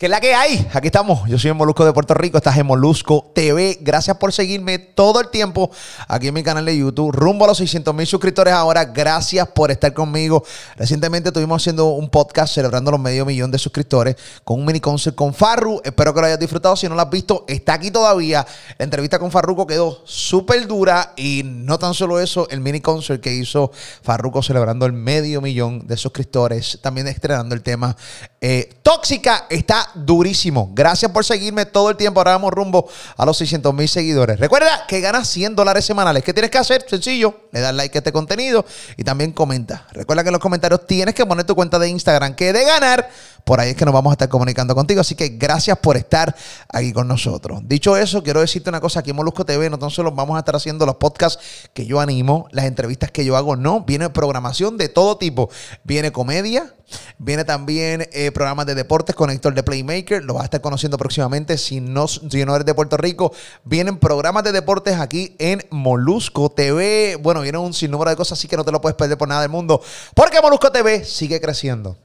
¿Qué es la que hay? Aquí estamos. Yo soy el Molusco de Puerto Rico. Estás en Molusco TV. Gracias por seguirme todo el tiempo aquí en mi canal de YouTube. Rumbo a los 600 mil suscriptores ahora. Gracias por estar conmigo. Recientemente estuvimos haciendo un podcast celebrando los medio millón de suscriptores con un mini concert con Farru. Espero que lo hayas disfrutado. Si no lo has visto, está aquí todavía. La entrevista con Farruko quedó súper dura. Y no tan solo eso, el mini concert que hizo Farruko celebrando el medio millón de suscriptores. También estrenando el tema eh, Tóxica. Está durísimo. Gracias por seguirme todo el tiempo. Ahora vamos rumbo a los 600 mil seguidores. Recuerda que ganas 100 dólares semanales. ¿Qué tienes que hacer? Sencillo. Le das like a este contenido y también comenta. Recuerda que en los comentarios tienes que poner tu cuenta de Instagram que de ganar. Por ahí es que nos vamos a estar comunicando contigo. Así que gracias por estar aquí con nosotros. Dicho eso, quiero decirte una cosa. Aquí en Molusco TV no tan solo vamos a estar haciendo los podcasts que yo animo, las entrevistas que yo hago. No, viene programación de todo tipo. Viene comedia, Viene también eh, programas de deportes con Héctor de Playmaker. Lo vas a estar conociendo próximamente si no, si no eres de Puerto Rico. Vienen programas de deportes aquí en Molusco TV. Bueno, viene un sinnúmero de cosas así que no te lo puedes perder por nada del mundo. Porque Molusco TV sigue creciendo.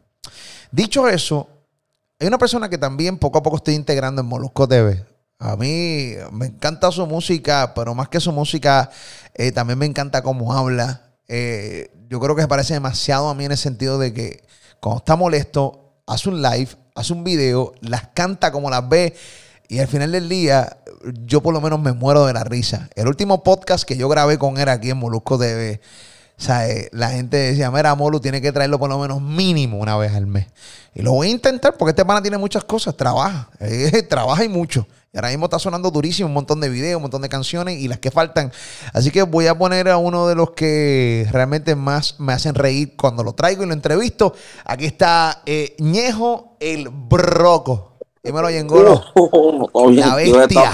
Dicho eso, hay una persona que también poco a poco estoy integrando en Molusco TV. A mí me encanta su música, pero más que su música, eh, también me encanta cómo habla. Eh, yo creo que se parece demasiado a mí en el sentido de que cuando está molesto, hace un live, hace un video, las canta como las ve. Y al final del día, yo por lo menos me muero de la risa. El último podcast que yo grabé con él aquí en Molusco TV, o eh, la gente decía, mira, Molu, tiene que traerlo por lo menos mínimo una vez al mes. Y lo voy a intentar porque este pana tiene muchas cosas, trabaja, eh, trabaja y mucho. Y ahora mismo está sonando durísimo un montón de videos, un montón de canciones y las que faltan. Así que voy a poner a uno de los que realmente más me hacen reír cuando lo traigo y lo entrevisto. Aquí está eh, Ñejo el Broco. Dímelo, Yengolo. la bestia.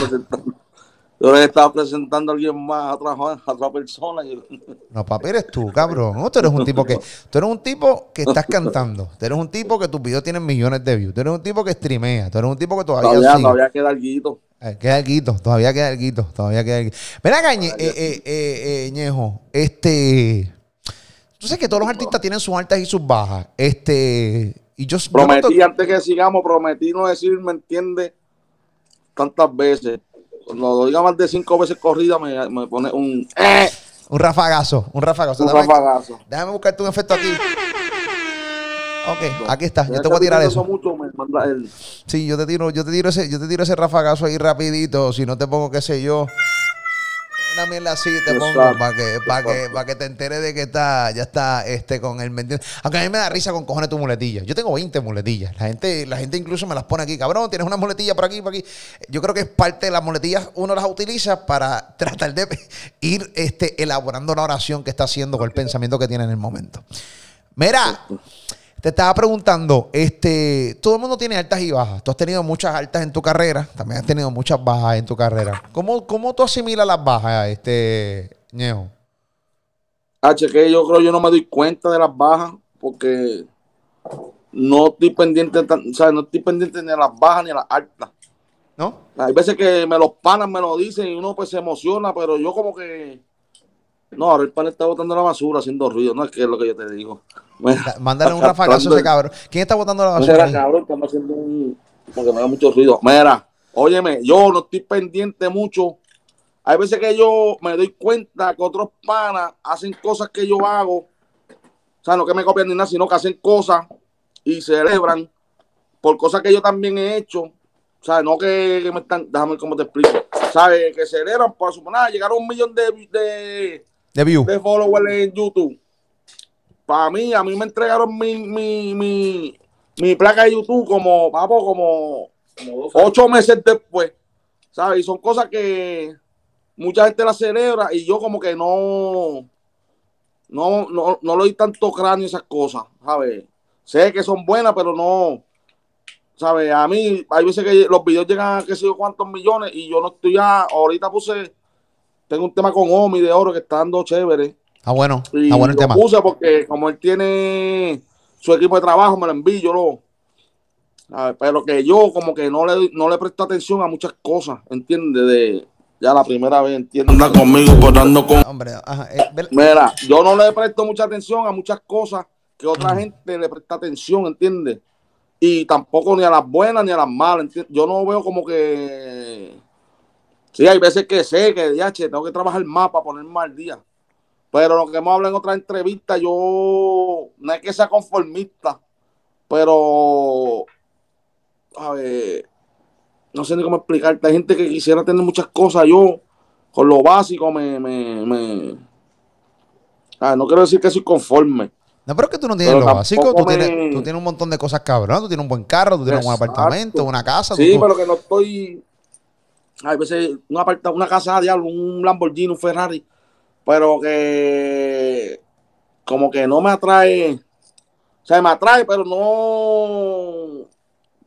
Yo le estaba presentando a alguien más, a otra, a otra persona. No, papi, eres tú, cabrón. No, tú eres un tipo que. Tú eres un tipo que estás cantando. Tú eres un tipo que tus videos tienen millones de views. Tú eres un tipo que streamea. Tú eres un tipo que todavía. Todavía, todavía queda algo. Eh, queda algo, todavía queda algo. Todavía queda. Ven acá, eh, eh, eh, Ñejo. Este. Tú sabes que todos los artistas tienen sus altas y sus bajas. Este. Y yo. Prometí, antes que sigamos, prometí no decir, ¿me entiendes? Tantas veces lo diga más de cinco veces corrida, me, me pone un. Eh. Un rafagazo, un rafagazo. Un déjame, rafagazo. Déjame buscarte un efecto aquí. Ok, aquí está. Yo te voy a tirar eso. Mucho, me manda el... Sí, yo te tiro, yo te tiro ese, yo te tiro ese rafagazo ahí rapidito. Si no te pongo, qué sé yo una mierda así te pongo para que, para que, para que te enteres de que está, ya está este con el Aunque a mí me da risa con cojones tu muletilla. Yo tengo 20 muletillas. La gente, la gente incluso me las pone aquí, cabrón, tienes una muletilla por aquí, por aquí. Yo creo que es parte de las muletillas, uno las utiliza para tratar de ir este, elaborando la oración que está haciendo con el pensamiento que tiene en el momento. Mira. Te estaba preguntando, este, todo el mundo tiene altas y bajas. Tú has tenido muchas altas en tu carrera, también has tenido muchas bajas en tu carrera. ¿Cómo, cómo tú asimilas las bajas, este, Ñejo? H, que yo creo yo no me doy cuenta de las bajas porque no estoy pendiente, o sea, no estoy pendiente ni de las bajas ni de las altas. ¿No? Hay veces que me los panas me lo dicen y uno pues se emociona, pero yo como que no, ahora el pan está botando la basura haciendo ruido, no es que es lo que yo te digo. Mándale un rafagazo a ese cabrón. ¿Quién está botando la basura? Mira, cabrón, estamos haciendo un. porque me da mucho ruido. Mira, óyeme, yo no estoy pendiente mucho. Hay veces que yo me doy cuenta que otros panas hacen cosas que yo hago. O sea, no que me copian ni nada, sino que hacen cosas y celebran por cosas que yo también he hecho. O sea, no que, me están. Déjame cómo te explico. ¿Sabes? Que celebran por suponer, llegar a un millón de, de de view. De followers en YouTube. Para mí, a mí me entregaron mi, mi, mi, mi placa de YouTube como, vamos, como, ocho meses después. ¿Sabes? Y son cosas que mucha gente la celebra y yo como que no, no, no, no le doy tanto cráneo a esas cosas, ¿sabes? Sé que son buenas, pero no, ¿sabes? A mí hay veces que los videos llegan a qué sé yo cuántos millones y yo no estoy ya, ahorita puse tengo un tema con Omi de oro que está dando chévere. Ah, bueno. Y Ah, bueno el lo tema. puse porque como él tiene su equipo de trabajo, me lo envío, yo lo... ¿sabes? Pero que yo como que no le, no le presto atención a muchas cosas, ¿entiendes? De, ya la primera vez, ¿entiendes? Anda conmigo, pues ando con... Hombre, ajá, eh, Mira, yo no le presto mucha atención a muchas cosas que otra Mm. gente le presta atención, ¿entiendes? Y tampoco ni a las buenas ni a las malas, ¿entiendes? Yo no veo como que... Sí, hay veces que sé que, ya, che, tengo que trabajar más para ponerme al día. Pero lo que hemos hablado en otras entrevistas, yo no es que sea conformista, pero... A ver, no sé ni cómo explicarte. Hay gente que quisiera tener muchas cosas. Yo, con lo básico, me... me, me ah, no quiero decir que soy conforme. No, pero es que tú no tienes Pero lo básico. Tú me- tienes, tú tienes un montón de cosas cabrón. Tú tienes un buen carro, tú tienes un Exacto. apartamento, una casa. Sí, tú- pero que no estoy. Hay veces un aparta, una casa de diablo, un Lamborghini, un Ferrari, pero que como que no me atrae. O sea, me atrae, pero no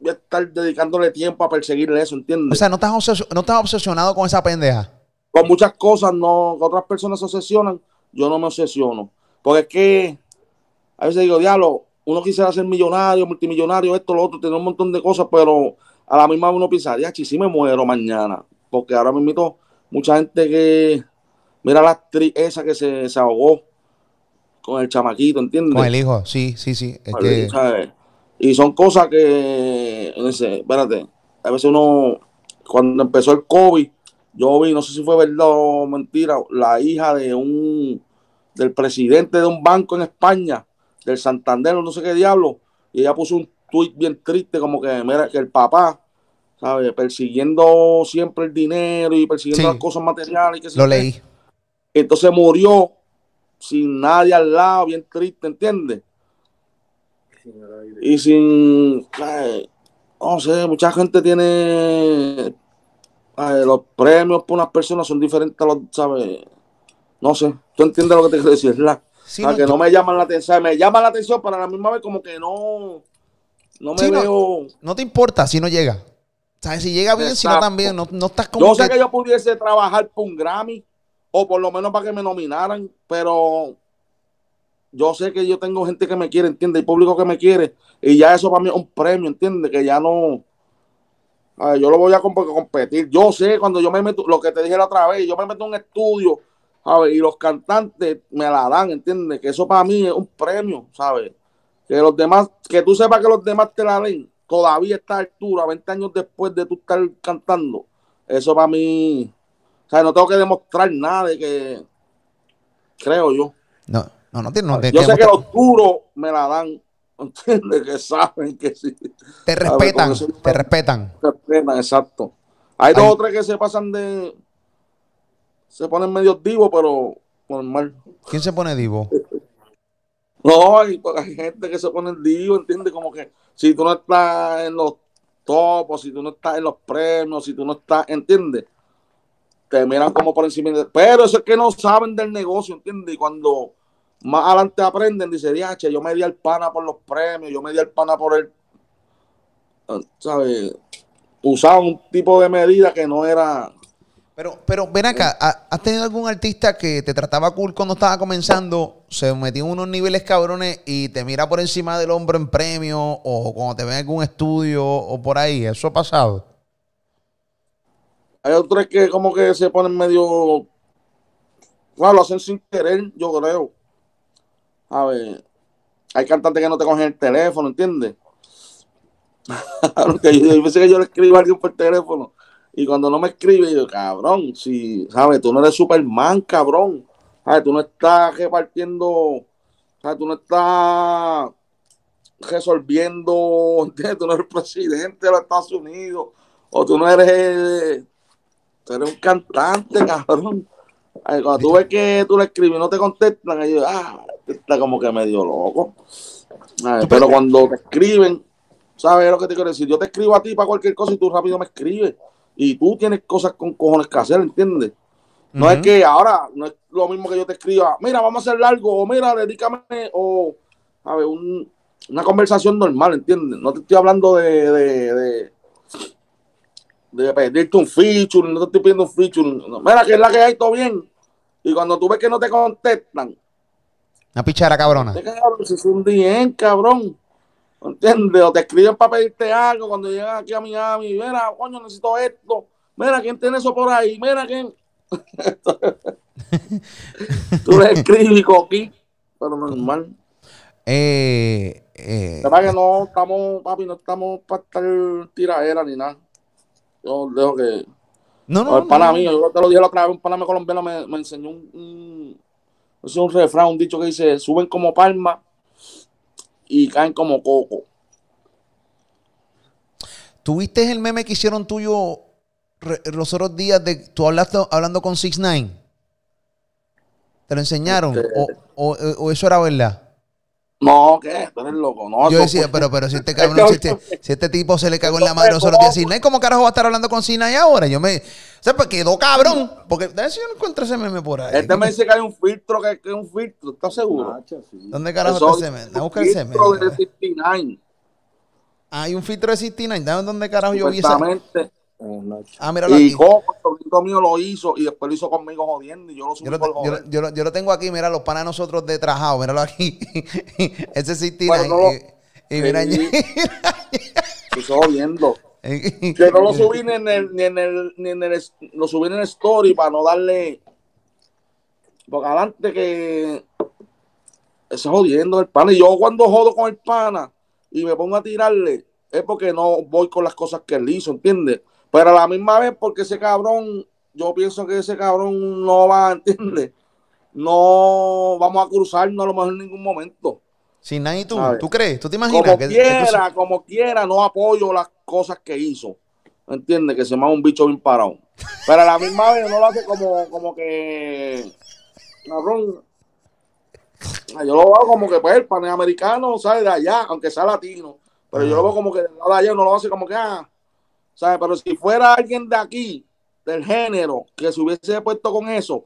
voy a estar dedicándole tiempo a perseguirle eso, ¿entiendes? O sea, no estás, no estás obsesionado con esa pendeja. con muchas cosas no, que otras personas se obsesionan, yo no me obsesiono. Porque es que a veces digo, diablo, uno quisiera ser millonario, multimillonario, esto, lo otro, tener un montón de cosas, pero a la misma uno piensa, ya, si me muero mañana. Porque ahora invito mucha gente que, mira la actriz esa que se, se ahogó con el chamaquito, ¿entiendes? Con el hijo, sí, sí, sí. Es que, ¿sabes? Y son cosas que, no sé, espérate, a veces uno, cuando empezó el COVID, yo vi, no sé si fue verdad o mentira, la hija de un, del presidente de un banco en España, del Santander, no sé qué diablo, y ella puso un tuit bien triste, como que, mira, que el papá, ¿sabes? Persiguiendo siempre el dinero y persiguiendo Sí. las cosas materiales. sé lo leí. Entonces murió sin nadie al lado, bien triste, ¿entiendes? Y sin, no sé, mucha gente tiene los premios por unas personas son diferentes a los, ¿sabes? No sé, tú entiendes lo que te quiero decir, ¿verdad? Sí, no, que no me llaman la atención, me llaman la atención, pero a la misma vez como que no, no me Sí, veo. no te importa si no llega. ¿Sabes? Si llega bien, si no también. No, no estás como Yo sé que- que yo pudiese trabajar por un Grammy, o por lo menos para que me nominaran, pero yo sé que yo tengo gente que me quiere, ¿entiendes? Y público que me quiere, y ya eso para mí es un premio, ¿entiendes? Que ya no. a ver, yo lo voy a comp- competir. Yo sé cuando yo me meto, lo que te dije la otra vez, yo me meto en un estudio, ¿sabes? Y los cantantes me la dan, ¿entiendes? Que eso para mí es un premio, ¿sabes? Que los demás, que tú sepas que los demás te la den, todavía a esta altura, 20 años después de tú estar cantando, eso para mí, o sea, no tengo que demostrar nada de que, creo yo. No, no, no, tiene- no te, Yo te- sé que los duros me la dan, ¿entiendes? Que saben que sí. te ver, respetan, con eso- te respetan. respetan, exacto. Hay dos o tres que se pasan de. Se ponen medio divos, pero normal. ¿Quién se pone divo? No, hay, hay gente que se pone divo, ¿entiendes? Como que si tú no estás en los topos, si tú no estás en los premios, si tú no estás, ¿entiendes? Te miran como por encima. de- Pero eso es que no saben del negocio, ¿entiendes? Y cuando más adelante aprenden, dice, diache, yo me di al pana por los premios, yo me di al pana por el. ¿Sabes? Usaban un tipo de medida que no era. Pero, pero ven acá, ¿ha- ¿has tenido algún artista que te trataba cool cuando estaba comenzando, se metió en unos niveles cabrones y te mira por encima del hombro en premio o cuando te ven en algún estudio o por ahí? ¿Eso ha pasado? Hay otros que como que se ponen medio... Bueno, lo hacen sin querer, yo creo. A ver, hay cantantes que no te cogen el teléfono, ¿entiendes? Yo pensé que yo le escribo a alguien por teléfono y cuando no me escribe, yo, cabrón, si, ¿sabes? Tú no eres Superman, cabrón. ¿Sabes? Tú no estás repartiendo, ¿sabes? Tú no estás resolviendo, ¿entiendes? Tú no eres presidente de los Estados Unidos o tú no eres Tú eres un cantante, cabrón. Ay, cuando tú ves que tú le escribes y no te contestan, ellos, ah, este está como que medio loco. Pero cuando te escriben, ¿sabes lo que te quiero decir? Yo te escribo a ti para cualquier cosa y tú rápido me escribes. Y tú tienes cosas con cojones que hacer, ¿entiendes? No es que ahora, no es lo mismo que yo te escriba, mira, vamos a hacer algo, o mira, dedícame, o, a ver, un- una conversación normal, ¿entiendes? No te estoy hablando de, de, de, de pedirte un feature, no te estoy pidiendo un feature. Mira, que es la que hay, todo bien. Y cuando tú ves que no te contestan, Una pichara cabrona. es un bien, cabrón. ¿Entiendes? O te escriben para pedirte algo cuando llegan aquí a Miami. Mira, coño, necesito esto. Mira, ¿quién tiene eso por ahí? Mira, ¿quién? tú le escribes coquí, pero normal. Eh, eh, que no estamos, papi, no estamos para estar tiradera ni nada. Yo dejo que. no, no, el pana no. mío, yo te lo dije la otra vez, un pana colombiano me, me enseñó un, un, es un refrán, un dicho que dice: suben como palma y caen como coco. ¿Tuviste el meme que hicieron tuyo los otros días de tú hablaste, hablando con 6 9 ¿Te lo enseñaron? Este- O, o- o eso era verdad? No, ¿qué? Tú eres loco. No, Yo decía, pero, pero si este Es cabrón, si este, si este tipo se le cagó en la madre los otros días, Sidney, ¿cómo carajo va a estar hablando con Sidney ahora? Yo me. O sea, pues quedó cabrón. Porque, ver si yo no encuentro ese meme por ahí. Este me dice que hay un filtro, que, que es un filtro. ¿Estás seguro? Nacho, sí. ¿Dónde carajo Eso está ese meme? Déjame buscar un ese meme. filtro de 69. Hay un filtro de 69. ¿Dónde dónde carajo yo vi esa? Supuestamente. Eh, Nacho. Ah, míralo Y aquí. Sobrino mío lo hizo y después lo hizo conmigo jodiendo y yo lo subí Yo lo, por yo, joder. lo- yo yo tengo aquí, mira, los panas nosotros de Trajado, míralo aquí. Ese 69. Bueno, no lo- y, y mira, Sí. Lo hizo jodiendo. y- Que no lo subí ni en el, ni en el, ni en el, lo subí en el story para no darle. Porque adelante que ese jodiendo el pana. Y yo cuando jodo con el pana y me pongo a tirarle, es porque no voy con las cosas que él hizo, ¿entiendes? Pero a la misma vez, porque ese cabrón, yo pienso que ese cabrón no va, ¿entiendes? No vamos a cruzarnos a lo mejor en ningún momento. Sin nada y tú. ¿tú crees? ¿Tú te imaginas? Como que- que tú- quiera, como quiera, no apoyo las cosas que hizo. ¿Entiendes? Que se llama un bicho bien parado. Pero a la misma vez no lo hace como, como que. Cabrón. Yo lo veo como que pues el panamericano, ¿sabes? De allá, aunque sea latino. Pero yo lo veo como que de allá no lo hace como que, ah, ¿sabes? Pero si fuera alguien de aquí, del género, que se hubiese puesto con eso,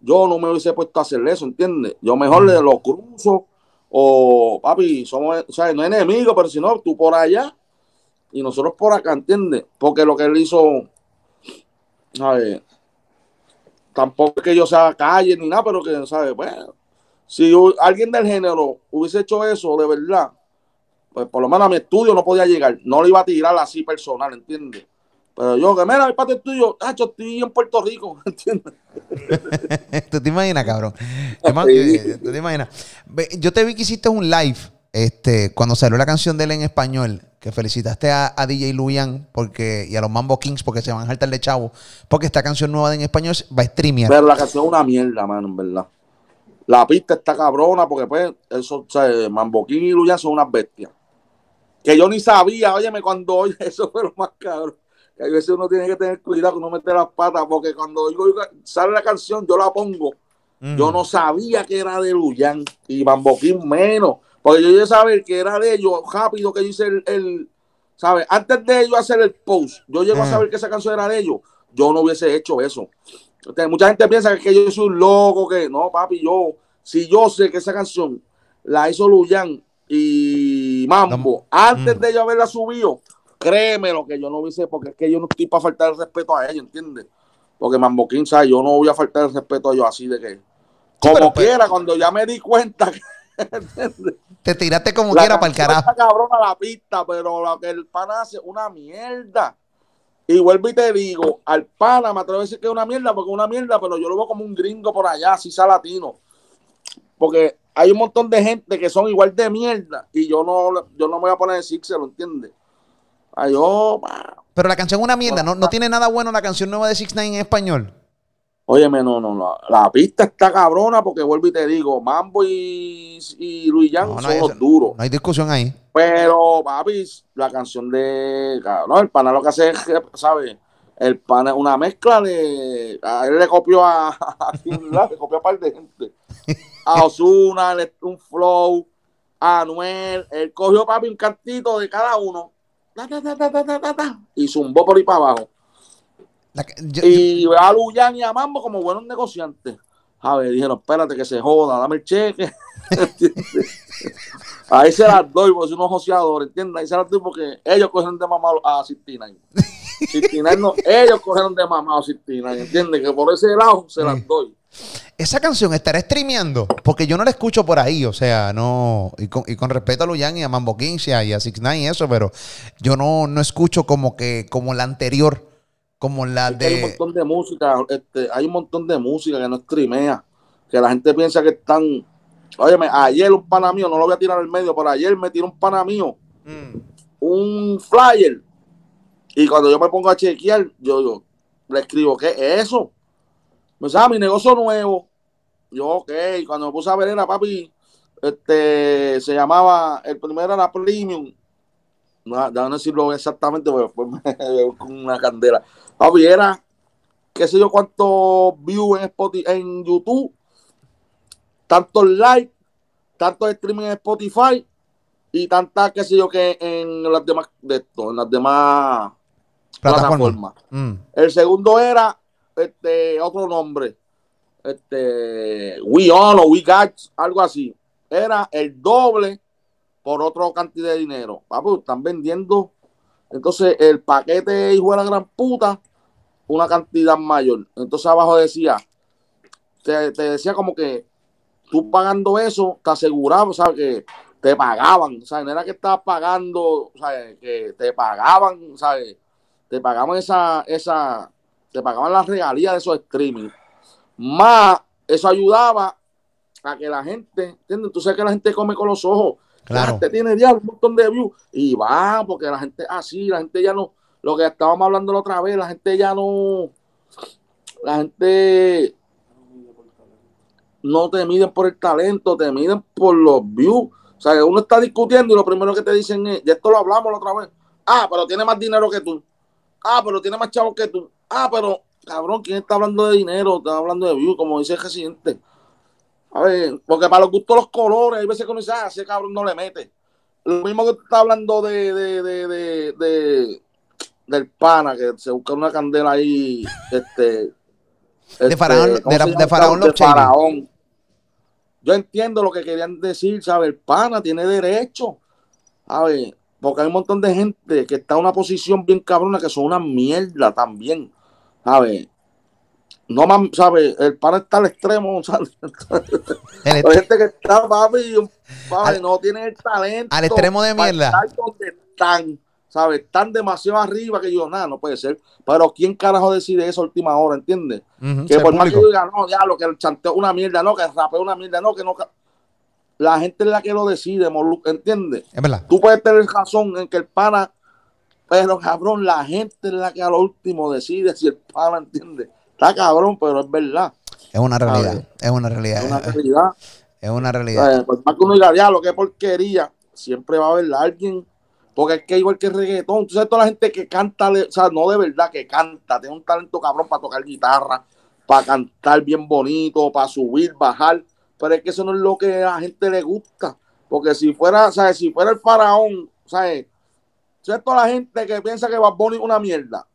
yo no me hubiese puesto a hacer eso, ¿entiendes? Yo mejor le lo cruzo o, papi, somos, sea, no enemigos, pero si no, tú por allá y nosotros por acá, ¿entiendes? Porque lo que él hizo, ¿sabes? Tampoco es que yo sea calle ni nada, pero que, ¿sabes? Bueno, si alguien del género hubiese hecho eso de verdad, pues por lo menos a mi estudio no podía llegar. No lo iba a tirar así personal, ¿entiendes? Pero yo, que mira, el patio estudio, ah, yo estoy en Puerto Rico, ¿entiendes? ¿Tú te imaginas, cabrón? Sí. eh, ¿tú te imaginas? Yo te vi que hiciste un live este, cuando salió la canción de él en español, que felicitaste a, a DJ Luyan porque, y a los Mambo Kings porque se van a saltar de chavo, porque esta canción nueva de en español va a streamear. Pero la canción es una mierda, mano, en verdad. La pista está cabrona porque, pues, eso, o sea, Mamboquín y Luyan son unas bestias. Que yo ni sabía, óyeme, cuando oye eso fue lo más cabrón. Que a veces uno tiene que tener cuidado con no meter las patas, porque cuando oigo- sale la canción, yo la pongo. Mm. Yo no sabía que era de Luyan y Mamboquín menos. Porque yo iba a saber que era de ellos rápido que yo hice el, el ¿sabes? Antes de ellos hacer el post, yo llego a saber que esa canción era de ellos. Yo no hubiese hecho eso. Entonces, mucha gente piensa que yo soy un loco, que no, papi, yo, si yo sé que esa canción la hizo Luyan y Mambo, antes Mm. de yo haberla subido, créeme lo que yo no hubiese, porque es que yo no estoy para faltar el respeto a ellos, ¿entiendes? Porque Mambo King, ¿sabes? Yo no voy a faltar el respeto a ellos así de que, como pero- quiera, cuando ya me di cuenta que, ¿entiendes? Te tiraste como La quiera para el carajo. está cabrona la pista, pero lo que el pana hace una mierda. Y vuelvo y te digo, al pana me atrevo a decir que es una mierda, porque es una mierda, pero yo lo veo como un gringo por allá, así sea latino. Porque hay un montón de gente que son igual de mierda y yo no, yo no me voy a poner a decir se lo entiende. Ay, pa. Pero la canción es una mierda. No, no tiene nada bueno la canción nueva de 6 9 en español. Óyeme, no, no, no. La pista está cabrona porque vuelvo y te digo, Mambo y, y Luis Yang No, no son hay- los duros. No hay discusión ahí. Pero, papi, la canción de. No, el pana lo que hace es, ¿sabes? El pana es una mezcla de. A él le copió a. a le copió a par de gente. A Osuna, un flow. A Anuel. Él cogió, papi, un cantito de cada uno. Y zumbó por ahí para abajo. Que- yo- yo- Y a Luyan y a Mambo como buenos negociantes. A ver, dijeron, espérate que se joda, dame el cheque. Ahí se las doy, porque son unos joseadores, ¿entiendes? Ahí se las doy porque ellos cogen de mamá a 69. 69 no, ellos cogieron de mamado 69, ¿entiendes? Que por ese lado se las doy. Esa canción estará streameando, porque yo no la escucho por ahí, o sea, no, y con, y con respeto a Luyan y a Mambo 15 y a Six Nine y eso, pero yo no, no escucho como que, como la anterior, como la Es que Hay un de. montón de música, este, hay un montón de música que no streamea, que la gente piensa que están. Óyeme, ayer un pana mío, no lo voy a tirar al medio, pero ayer me tiró un pana mío, Mm. un flyer, y cuando yo me pongo a chequear, yo, yo le escribo, ¿qué es eso? Dice, ah, mi negocio nuevo. Yo, ok, cuando me puse a ver era, papi, este, se llamaba, el primero era Premium, no, no decirlo exactamente, porque después me veo con una candela. Papi, era, qué sé yo, cuántos views en, Spotify, en YouTube, tantos likes, tantos streaming en Spotify y tantas, qué sé yo, que en las demás, de esto, en las demás Plataforma. Mm. El segundo era este otro nombre. Este We On o We Got, algo así. Era el doble por otra cantidad de dinero. Papu, están vendiendo. Entonces, el paquete hijo de la gran puta, una cantidad mayor. Entonces abajo decía, te, te decía como que tú pagando eso, te aseguraba, ¿sabes? Que te pagaban, ¿sabes? No era que estabas pagando, ¿sabes? Que te pagaban, ¿sabes? Te pagaban esa, esa, te pagaban las regalías de esos streaming. Más, eso ayudaba a que la gente, ¿entiendes? Tú sabes que la gente come con los ojos. La Claro. gente tiene diablo, un montón de views y va, porque la gente así, la gente ya no, lo que estábamos hablando la otra vez, la gente ya no, la gente no te miden por el talento, te miden por los views. O sea, uno está discutiendo y lo primero que te dicen es, ya esto lo hablamos la otra vez, ah, pero tiene más dinero que tú, ah, pero tiene más chavos que tú, ah, pero cabrón, ¿quién está hablando de dinero? Está hablando de views, como dice el residente. A ver, porque para los gustos los colores, hay veces que uno dice, ah, ese cabrón no le mete. Lo mismo que tú estás hablando de, de, de, de, de- del pana, que se busca una candela ahí, este... este, Faraón- ¿cómo de la- de? Faraón De. Faraón. Yo entiendo lo que querían decir, ¿sabes? El pana tiene derecho. A ver, porque hay un montón de gente que está en una posición bien cabrona que son una mierda también. ¿Sabes? No más, ¿sabes? El pana está al extremo, ¿sabes? Hay gente que está, papi, papi, Al- no tiene el talento. al extremo de para mierda. estar donde están, ¿sabes? Están demasiado arriba que yo, nada, no puede ser. Pero ¿quién carajo decide eso a última hora, entiendes? Que por más que yo diga, no, ya, lo que el chanteo es una mierda, no, que el rapeo es una mierda, no, que no. Ca-". La gente es la que lo decide, ¿entiendes? Es verdad. Tú puedes tener razón en que el pana, pero cabrón, la gente es la que a lo último decide si el pana, ¿entiendes? Está cabrón, pero es verdad. Es una realidad. ver. Es una realidad. Es una realidad. Es una realidad. por más que uno diga, diablo, qué porquería, siempre va a haber alguien, porque es que igual que el reggaetón, tú sabes, toda la gente que canta, o sea, no de verdad que canta, tiene un talento cabrón para tocar guitarra, para cantar bien bonito, para subir, bajar, pero es que eso no es lo que a la gente le gusta, porque si fuera, ¿sabes? Si fuera el faraón, ¿sabes? Toda la gente que piensa que Bad Bunny es una mierda,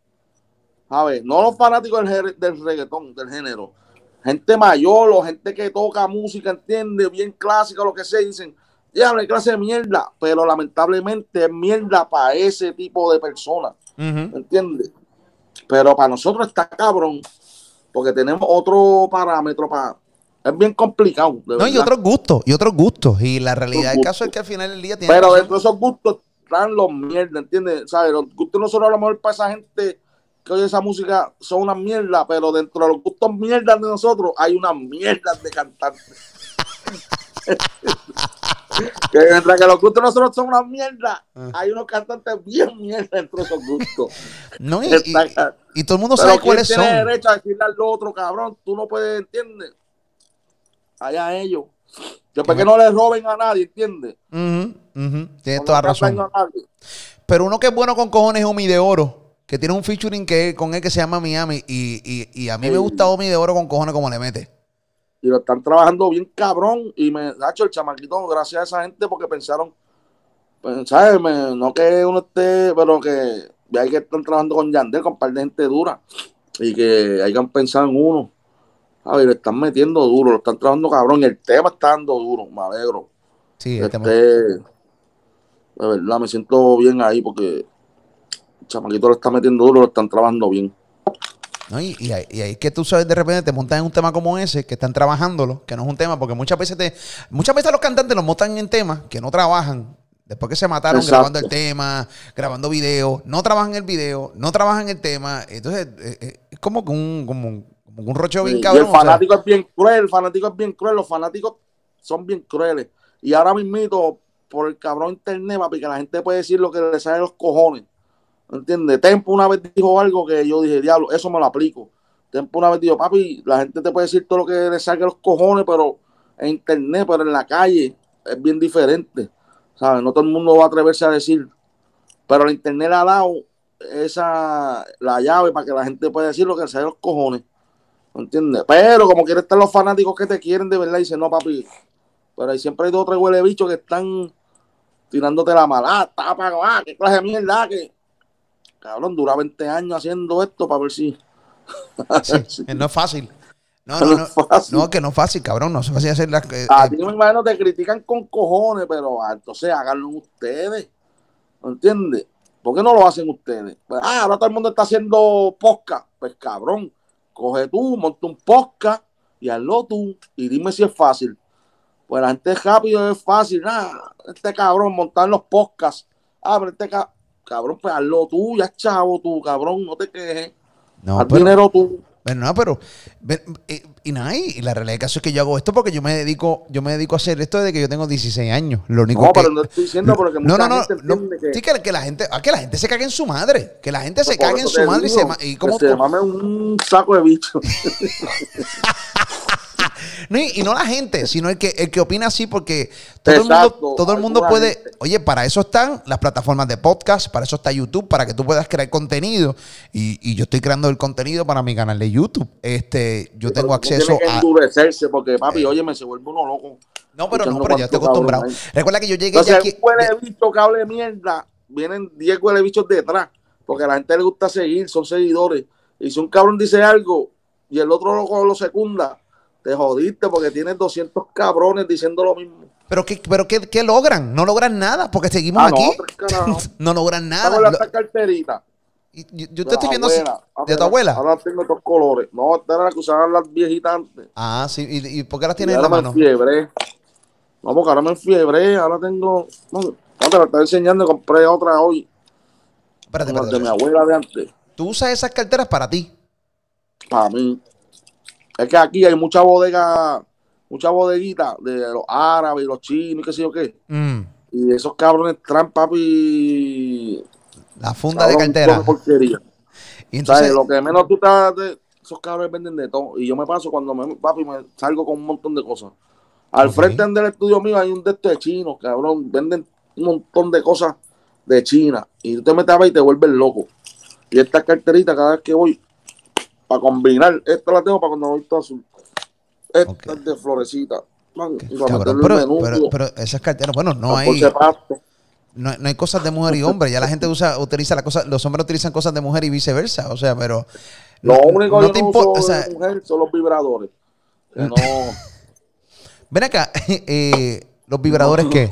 ¿sabes? No los fanáticos del, del reggaetón, del género, gente mayor o gente que toca música, entiende, bien clásica, lo que sea, dicen, ya, la clase de mierda, pero lamentablemente es mierda para ese tipo de personas, Ujú. ¿entiendes? Pero para nosotros está cabrón, porque tenemos otro parámetro para... Es bien complicado, de No, y otros gustos, y otros gustos. Y la realidad del caso es que al final del día tiene Pero razón. dentro de esos gustos están los mierdas, ¿entiendes? ¿Sabes? Los gustos nosotros a lo mejor para esa gente que oye esa música son una mierda, pero dentro de los gustos mierdas de nosotros hay unas mierdas de cantantes. que mientras que los gustos de nosotros son una mierda, Ah. hay unos cantantes bien mierda dentro de esos gustos. No, y, todo el mundo pero sabe ¿quién cuáles tiene son. derecho a decirle al otro, cabrón? Tú no puedes, ¿entiendes? Allá ellos. Después que no le roben a nadie, ¿entiendes? Ujú. Tienes No toda razón. Pero uno que es bueno con cojones es Omi de Oro, que tiene un featuring que, con él que se llama Miami. Y, y- y a mí me gusta Omi de Oro con cojones como le mete. y lo están trabajando bien cabrón y me ha hecho el chamaquito gracias a esa gente porque pensaron pues, ¿sabes? Me- no que uno esté pero que hay que están trabajando con Yandel con un par de gente dura y que hay que pensar en uno a ver, le están metiendo duro, lo están trabajando cabrón y el tema está dando duro, me alegro Sí, este, este- de verdad me siento bien ahí porque El chamaquito lo está metiendo duro, lo están trabajando bien. ¿no? Y, y, ahí- y ahí que tú sabes de repente te montan en un tema como ese, que están trabajándolo, que no es un tema, porque muchas veces te, muchas veces los cantantes los montan en temas que no trabajan. Después que se mataron Exacto. grabando el tema, grabando videos, no trabajan el video, no trabajan el tema. Entonces, eh, eh, es como que un, como, como un rocho bien cabrón. el o sea, fanático es bien cruel, el fanático es bien cruel, los fanáticos son bien crueles. Y ahora mismito, por el cabrón internet, papi, que la gente puede decir lo que le sale de los cojones. ¿Entiendes? Tempo una vez dijo algo que yo dije, diablo, eso me lo aplico. Tempo una vez dijo, papi, la gente te puede decir todo lo que le salga de los cojones, pero en internet, pero en la calle es bien diferente. ¿Sabes? No todo el mundo va a atreverse a decir. Pero el internet ha dado esa la llave para que la gente pueda decir lo que le sale de los cojones. ¿Me entiendes? Pero como quieren estar los fanáticos que te quieren de verdad, dicen, no, papi. Pero ahí siempre hay dos o tres huele bichos que están tirándote la mala. Ah, tapa, ah, qué clase de mierda, que. Cabrón, dura 20 años haciendo esto para ver si. sí, no es fácil. No, No no, no, es fácil. no, que no es fácil, cabrón. No es fácil hacer las. eh, A eh, ti me imagino te critican con cojones, pero ah, entonces háganlo ustedes. ¿Me entiendes? ¿Por qué no lo hacen ustedes? Pues, ah, ahora todo el mundo está haciendo podcast. Pues cabrón, coge tú, monta un podcast y hazlo tú. Y dime si es fácil. Pues la gente es rápido, es fácil. Ah, este cabrón, montar los podcasts. Ah, pero este ca- cabrón, pues hazlo tú, ya es chavo tú, cabrón, no te quejes. no, Haz pero- dinero tú. Bueno, no, pero eh, y nada, y la realidad del caso es que yo hago esto porque yo me dedico, yo me dedico a hacer esto desde que yo tengo 16 años. Lo único No, que pero no estoy diciendo porque no, mucha no, no, gente no, que- sí que, que la gente, ah, que la gente se cague en su madre, que la gente se cague en su madre y se y que como se mame un saco de bicho. no, y, y no la gente, sino el que el que opina así porque todo el Exacto, mundo todo el mundo puede, oye, para eso están las plataformas de podcast, para eso está YouTube, para que tú puedas crear contenido y, y yo estoy creando el contenido para mi canal de YouTube. Este, yo tengo Pero acceso que a endurecerse porque, papi, oye, me se vuelve uno loco. No, pero no, pero ya estoy acostumbrado. Recuerda que yo llegué Entonces, ya aquí. huele bicho mierda, vienen 10 huele bichos detrás, porque a la gente le gusta seguir, son seguidores. Y si un cabrón dice algo y el otro loco lo secunda, te jodiste porque tienes 200 cabrones diciendo lo mismo. Pero, ¿qué, pero qué, qué logran? No logran nada porque seguimos Ah, no, aquí. No, logran nada. Esta carterita. y- yo, yo te estoy viendo así- de tu abuela. Ahora tengo estos colores. No, esta era la que usaban las viejitas antes. Ah, sí. ¿Y, y por qué las Y tienes en la mano? enfiebré. No, porque ahora me enfiebré. Ahora tengo. No, no, te la estaba enseñando. Compré otra hoy. Espérate, espérate, de mi abuela de antes. Tú usas esas carteras para ti. Para mí. Es que aquí hay mucha bodega, mucha bodeguita de los árabes los chinos y qué sé yo qué. Mm, Y esos cabrones traen, papi. la funda de cartera. porquería. Y ¿Sabes? entonces, Lo que menos tú estás. de- esos cabrones venden de todo. Y yo me paso cuando me, papi, me salgo con un montón de cosas. Al frente del estudio mío hay un de estos de chinos, cabrón. Venden un montón de cosas de China. Y tú te metes ahí y te vuelves loco. Y esta carterita, cada vez que voy, para combinar, esta la tengo para cuando voy todo azul. Esta es de florecita. Man, cabrón, pero, menú, pero, pero esas carteras, bueno, no hay, no, no hay cosas de mujer y hombre. Ya la gente usa, utiliza la cosa, los hombres utilizan cosas de mujer y viceversa. O sea, pero. Lo no- único no que no importa. uso o sea, de mujer son los vibradores. Que no, ven acá, eh, los vibradores, ¿qué?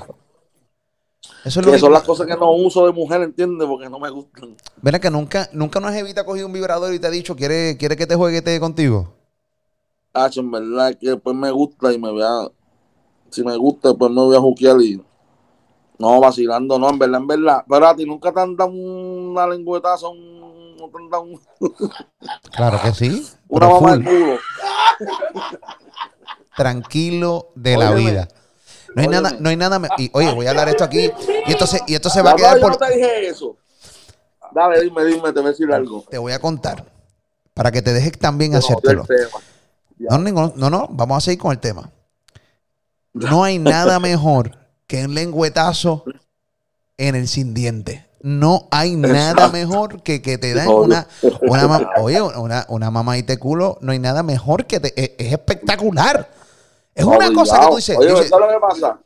Eso es lo que que- son las cosas que no uso de mujer, ¿entiendes? Porque no me gustan. Ven acá, nunca, nunca una jevita ha cogido un vibrador y te ha dicho, ¿quiere, quiere que te jueguete contigo? Hacho, en verdad que después me gusta y me voy a. Si me gusta, después me voy a juquear y. No, vacilando, no, en verdad, en verdad. Pero a ti nunca te han dado una lengüetazo, un, no te han dado un- Claro que sí. una mamá culo. tranquilo de la vida. No hay Óyeme. nada, no hay nada. y, oye, voy a hablar esto aquí. Y esto se, y esto se va a quedar yo por. no te dije eso. Dale, dime, dime, te voy a decir algo. Te voy a contar. Para que te dejes también No, hacértelo. No, no, no, no, vamos a seguir con el tema. No hay nada mejor que un lengüetazo en el sin diente. No hay nada mejor que que te den una, una oye, una, una mamadita de culo. No hay nada mejor que te, es, es espectacular. Es una cosa que tú dices. Oye, dices, ¿sabes lo que pasa?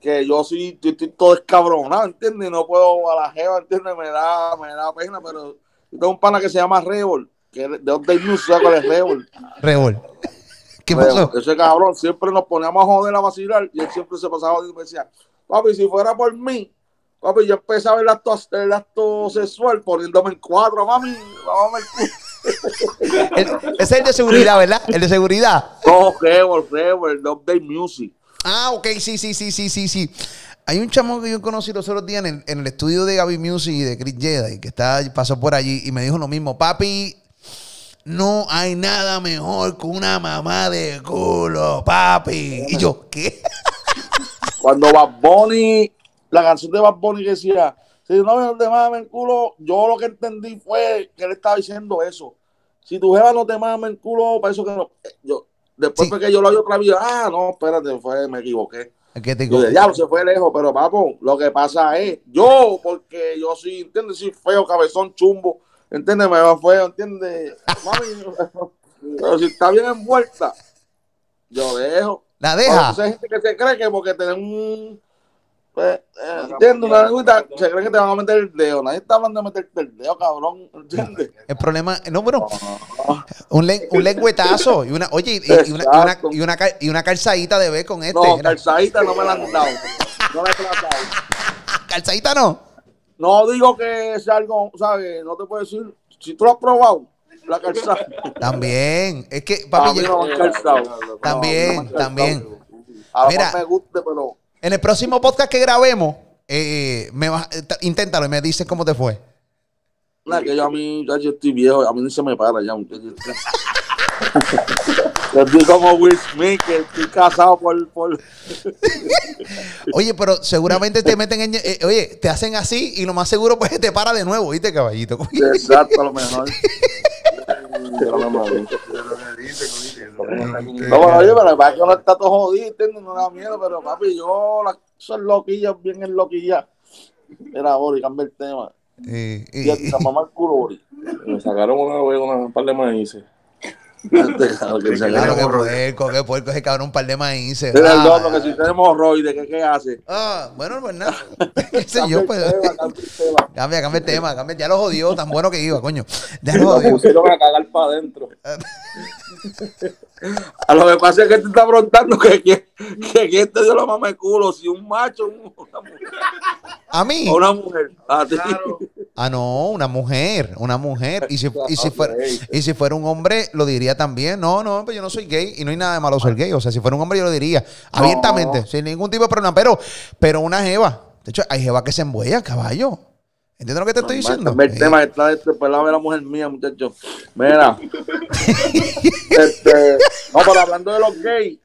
Que yo sí, yo estoy todo escabronado, ¿entiendes? No puedo a la jeva, ¿entiendes? Me da, me da pena, pero yo tengo un pana que se llama Rebol, que de Update News, ¿sabes cuál es Rebol? Rebol. ¿Qué pasó? Ese cabrón siempre nos poníamos a joder a vacilar y él siempre se pasaba y me decía, papi, si fuera por mí, Papi, yo empezaba el acto, el acto sexual poniéndome en cuatro, mami. Mami, El- ese es el de seguridad, ¿verdad? El de seguridad. No, Rebel, Rebel, el Update Music. Ah, ok, sí, sí, sí, sí, sí, sí. Hay un chamo que yo conocí los otros días en el, en el estudio de Gaby Music y de Chris Jedi, que está, pasó por allí y me dijo lo mismo. Papi, no hay nada mejor que una mamá de culo, papi. Y yo, ¿qué? Cuando Bad Bunny, la canción de Bad Bunny que decía, si no me te mames el culo, yo lo que entendí fue que él estaba diciendo eso. Si tu jeva no te mames el culo, para eso que no. Yo, después Sí. fue que yo lo oí otra vez, ah, no, espérate, fue, me equivoqué. ¿Qué te Yo diablo, se fue lejos, pero papo, lo que pasa es, yo, porque yo sí, ¿entiendes? Soy feo, cabezón, chumbo, ¿entiendes? Me va feo, ¿entiendes? Mami, pero si está bien envuelta, yo dejo. La deja. entonces hay gente que se cree que porque tenés un. Pues, eh, ¿Entiendes? Una lengüita, se cree que te van a meter el dedo. Nadie está hablando de meterte el dedo, cabrón. ¿Entiendes? El problema, no, bueno, un, len- un lengüetazo y una, oye, y, y una, y, una, y, una, cal- y una calzadita de ver con este. No, calzadita no me la han dado. No la he tratado. calzadita no. No digo que sea algo, ¿sabes? No te puedo decir. Si tú lo has probado, la calzada. También. Es que, papi, yo- no me han calzado. También, No, no me han calzado. también. A lo Mira. mejor me guste, pero. En el próximo podcast que grabemos, eh, me vas- eh, inténtalo y me dices cómo te fue. Nada, que yo a mí, ya yo estoy viejo, a mí ni se me para ya. Yo estoy como Will Smith, que estoy casado por, por, Oye, pero seguramente te meten en. eh, oye, te hacen así y lo más seguro pues te para de nuevo, ¿viste, caballito? Exacto, a lo mejor. No, pero oye, pero para que uno está todo jodido. No da miedo, pero papi, yo, la, son loquillas, bien en loquillas. Era Bori, cambia el tema. Eh, Y a eh, tu mamá el culo. Me sacaron una una- un par de maíces. Este, claro, que se claro, le- qué puerco, qué puerco ese cabrón, un par de maíces. El Ah, que si tenemos hemorroides, ¿qué, ¿qué hace? ah, bueno, pues nada. ¿Qué sé Cambia yo, el pues. tema, cambia el tema. Cambia, cambia el tema, cambia. Ya lo jodió, tan bueno que iba, coño. Ya lo Lo jodió. pusieron a cagar para adentro. A lo que pasa es que te está preguntando que, que, que quién te dio la mamá de culo, si un macho o una mujer. A mí. O una mujer. A ti. Ah, no, una mujer, una mujer. Y si, y, si fuera, y si fuera un hombre, lo diría también. No, no, pues yo no soy gay y no hay nada de malo ser gay. O sea, si fuera un hombre, yo lo diría abiertamente, sin ningún tipo de problema. Pero, pero una jeva. De hecho, hay jeva que se embuellan, caballo. ¿Entiendes lo que te estoy diciendo? El Eh, tema está este pelado de la mujer mía, muchachos. Mira. este, no, pero hablando de los gays.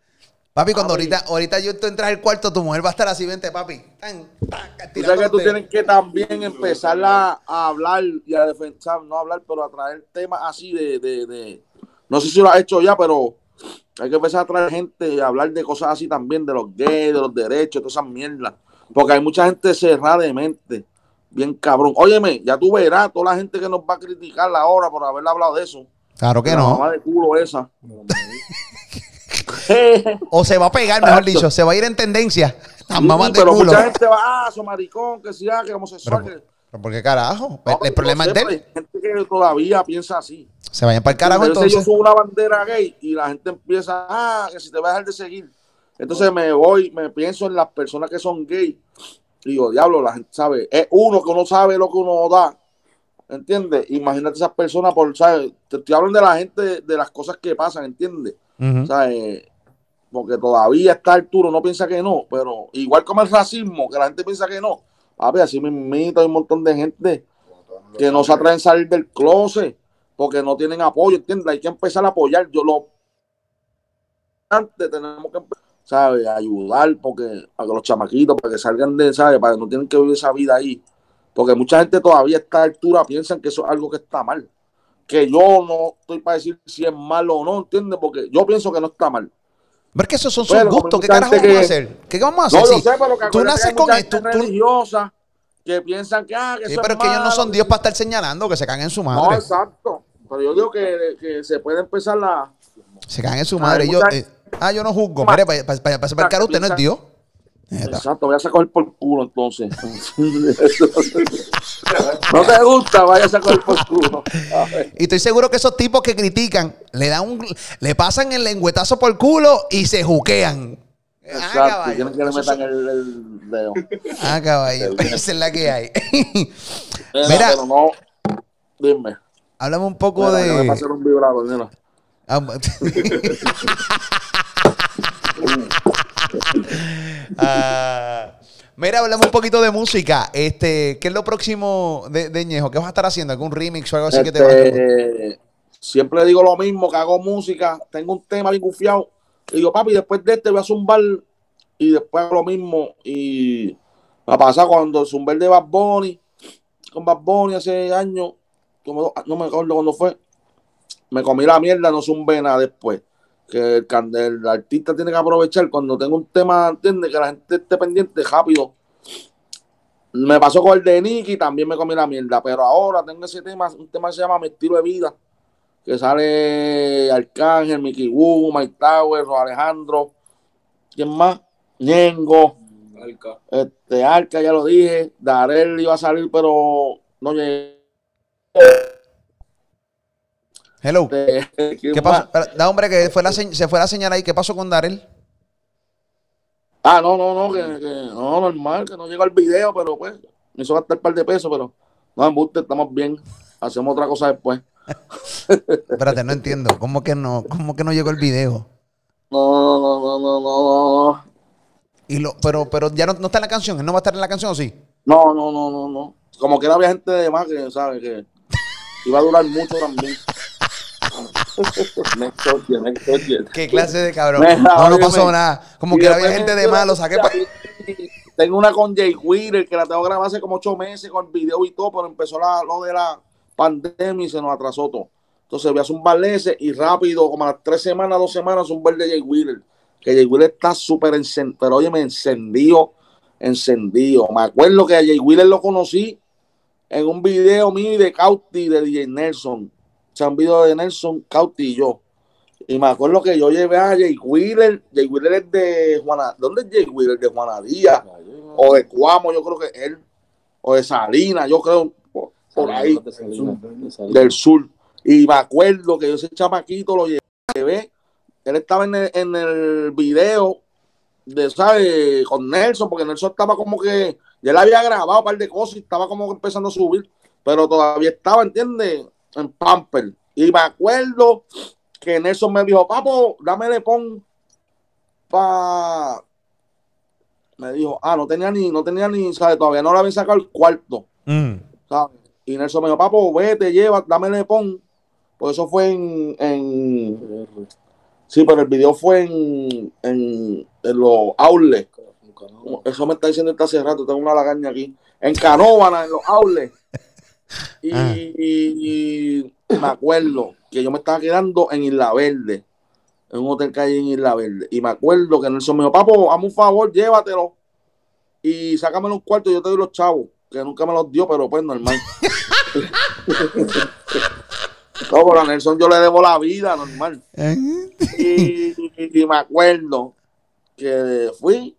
Papi, cuando ahorita, ahorita yo tú entras al cuarto, tu mujer va a estar así, vente, papi. Tan, tan, Tú sabes que tú tienes que también empezar a, a hablar y a defensar, no hablar, pero a traer temas así de, de, de- No sé si lo has hecho ya, pero hay que empezar a traer gente y hablar de cosas así también, de los gays, de los derechos, todas esas mierdas. Porque hay mucha gente cerrada de mente, bien cabrón. Óyeme, ya tú verás toda la gente que nos va a criticar ahora por haber hablado de eso. Claro que la no. mamá de culo esa. O se va a pegar, mejor dicho, se va a ir en tendencia. Las mamás Sí, de pero culo. mucha gente va, ah, su maricón, que sea, que homosexual. Pero, ¿por qué carajo? No, el problema es de él. hay gente que todavía piensa así. Se vayan para el carajo Entonces, entonces. yo subo una bandera gay y la gente empieza, ah, que si te vas a dejar de seguir. Entonces me voy, me pienso en las personas que son gay. Y digo, diablo, la gente sabe. Es uno que uno sabe lo que uno da. ¿Entiendes? Imagínate esas personas por, ¿sabes? Te estoy hablando de la gente, de las cosas que pasan, ¿entiendes? ¿Sabes? Porque todavía está Arturo, no piensa que no, pero igual como el racismo, que la gente piensa que no. Papi, así mismito hay un montón de gente que no se atreven a salir del closet porque no tienen apoyo, ¿entiendes? Hay que empezar a apoyar. Yo lo antes tenemos que ¿sabes? ayudar porque a los chamaquitos para que salgan de, ¿sabes? Para que no tienen que vivir esa vida ahí. Porque mucha gente todavía a esta altura piensan que eso es algo que está mal. Que yo no estoy para decir si es malo o no, ¿entiendes? Porque yo pienso que no está mal. Pero es que esos son sus Bueno, gustos. ¿Qué carajo vamos a hacer? ¿Qué vamos a hacer? No, yo Sí, sé, pero que tú naces que con esto. tú- religiosa que piensan que, ah, que Sí, pero es que ellos no son Dios para estar señalando, que se cagan en su No, madre. exacto. Pero yo digo que, que se puede empezar la. se cagan en su madre. Yo, eh, ah, yo no juzgo. Mire, para, para, para, para usted no es Dios. Exacto, voy a sacar por culo entonces. no te gusta, vaya a sacar por culo. A. Y estoy seguro que esos tipos que critican le dan un, le pasan el lengüetazo por culo y se juquean. Exacto, caballo. quieren que le metan el, el dedo. Ah, caballo. Esa es la que hay. Mira, Mira. pero no, dime. Háblame un poco Mira, que me de. pase un vibrador, mira. Ah, mira, hablamos un poquito de música. Este, ¿qué es lo próximo de, de Ñejo? ¿Qué vas a estar haciendo? ¿Algún remix o algo así que te va a Este, siempre digo lo mismo, que hago música, tengo un tema bien gufiado. Y digo, papi, después de este voy a zumbar y después hago lo mismo. Y me pasa cuando zumbé el de Bad Bunny, con Bad Bunny hace años, no me acuerdo cuándo fue, me comí la mierda, no zumbé nada después. Que el, el artista tiene que aprovechar cuando tengo un tema, ¿entiendes? Que la gente esté pendiente rápido. Me pasó con el de Nicky, también me comí la mierda, pero ahora tengo ese tema, un tema que se llama Mi estilo de vida, que sale Arcángel, Mickey Wu, Mike Tower, Ro Alejandro, ¿quién más? Ñengo, Alca. este, Arca, ya lo dije, Darel iba a salir, pero no llegué. Hello. Este, ¿quién ¿Qué pasó? Da, hombre, que fue la se- fue la señal ahí. ¿Qué pasó con Darel? Ah, no, no, no, que, que no, normal, que no llegó el video, pero pues, me hizo gastar un par de pesos, pero no, embuste, estamos bien, hacemos otra cosa después. Espérate, no entiendo. ¿Cómo que no? ¿Cómo que no llegó el video? No, no, no, no, no, no. Y lo, pero, pero ya no, no está en la canción. ¿Él no va a estar en la canción o sí? No, no, no, no, no. Como que había gente de más que, ¿sabes? Que iba a durar mucho también. Next subject, next subject. ¿Qué clase de cabrón? No, no pasó nada. Como que había gente de malo. Saqué pa- Tengo una con Jay Wheeler que la tengo grabada hace como ocho meses con el video y todo, pero empezó la, lo de la pandemia y se nos atrasó todo. Entonces voy a hacer un balance y rápido, como a las tres semanas, dos semanas, un bar de Jay Wheeler. Que Jay Wheeler está súper encendido, pero oye, me encendió, encendido. Me acuerdo que a Jay Wheeler lo conocí en un video mío de Cauti de DJ Nelson. O sea, un video de Nelson, Cauti y me acuerdo que yo llevé a Jay Wheeler. Jay Wheeler es de Juana. ¿Dónde es Jay Wheeler? De Juanadía. O de Cuamo, yo creo que él. O de Salinas, yo creo. Por, por ahí, De de del sur. Y me acuerdo que yo ese chamaquito lo llevé. Él estaba en el, en el video de, ¿sabes? Con Nelson, porque Nelson estaba como que. Ya él había grabado un par de cosas y estaba como empezando a subir. Pero todavía estaba, ¿entiendes? En Pamper. Y me acuerdo que Nelson me dijo, papo, dame le pon pa me dijo, ah, no tenía ni, no tenía ni, ¿sabes? Todavía no le habían sacado el cuarto, Mm. ¿sabes? Y Nelson me dijo, papo, vete, lleva, dame le pon. Pues eso fue en, en sí, pero el video fue en, en, en los outlets. Eso me está diciendo este hace rato, tengo una lagaña aquí. En Canóvana, en los outlets. Y, Ah. y- y me acuerdo que yo me estaba quedando en Isla Verde, en un hotel que hay en Isla Verde. Y me acuerdo que Nelson me dijo, papo, hazme un favor, llévatelo. Y sácame un cuarto, yo te doy los chavos. Que nunca me los dio, pero pues normal. no, pero a Nelson yo le debo la vida, normal. Y, y me acuerdo que fui,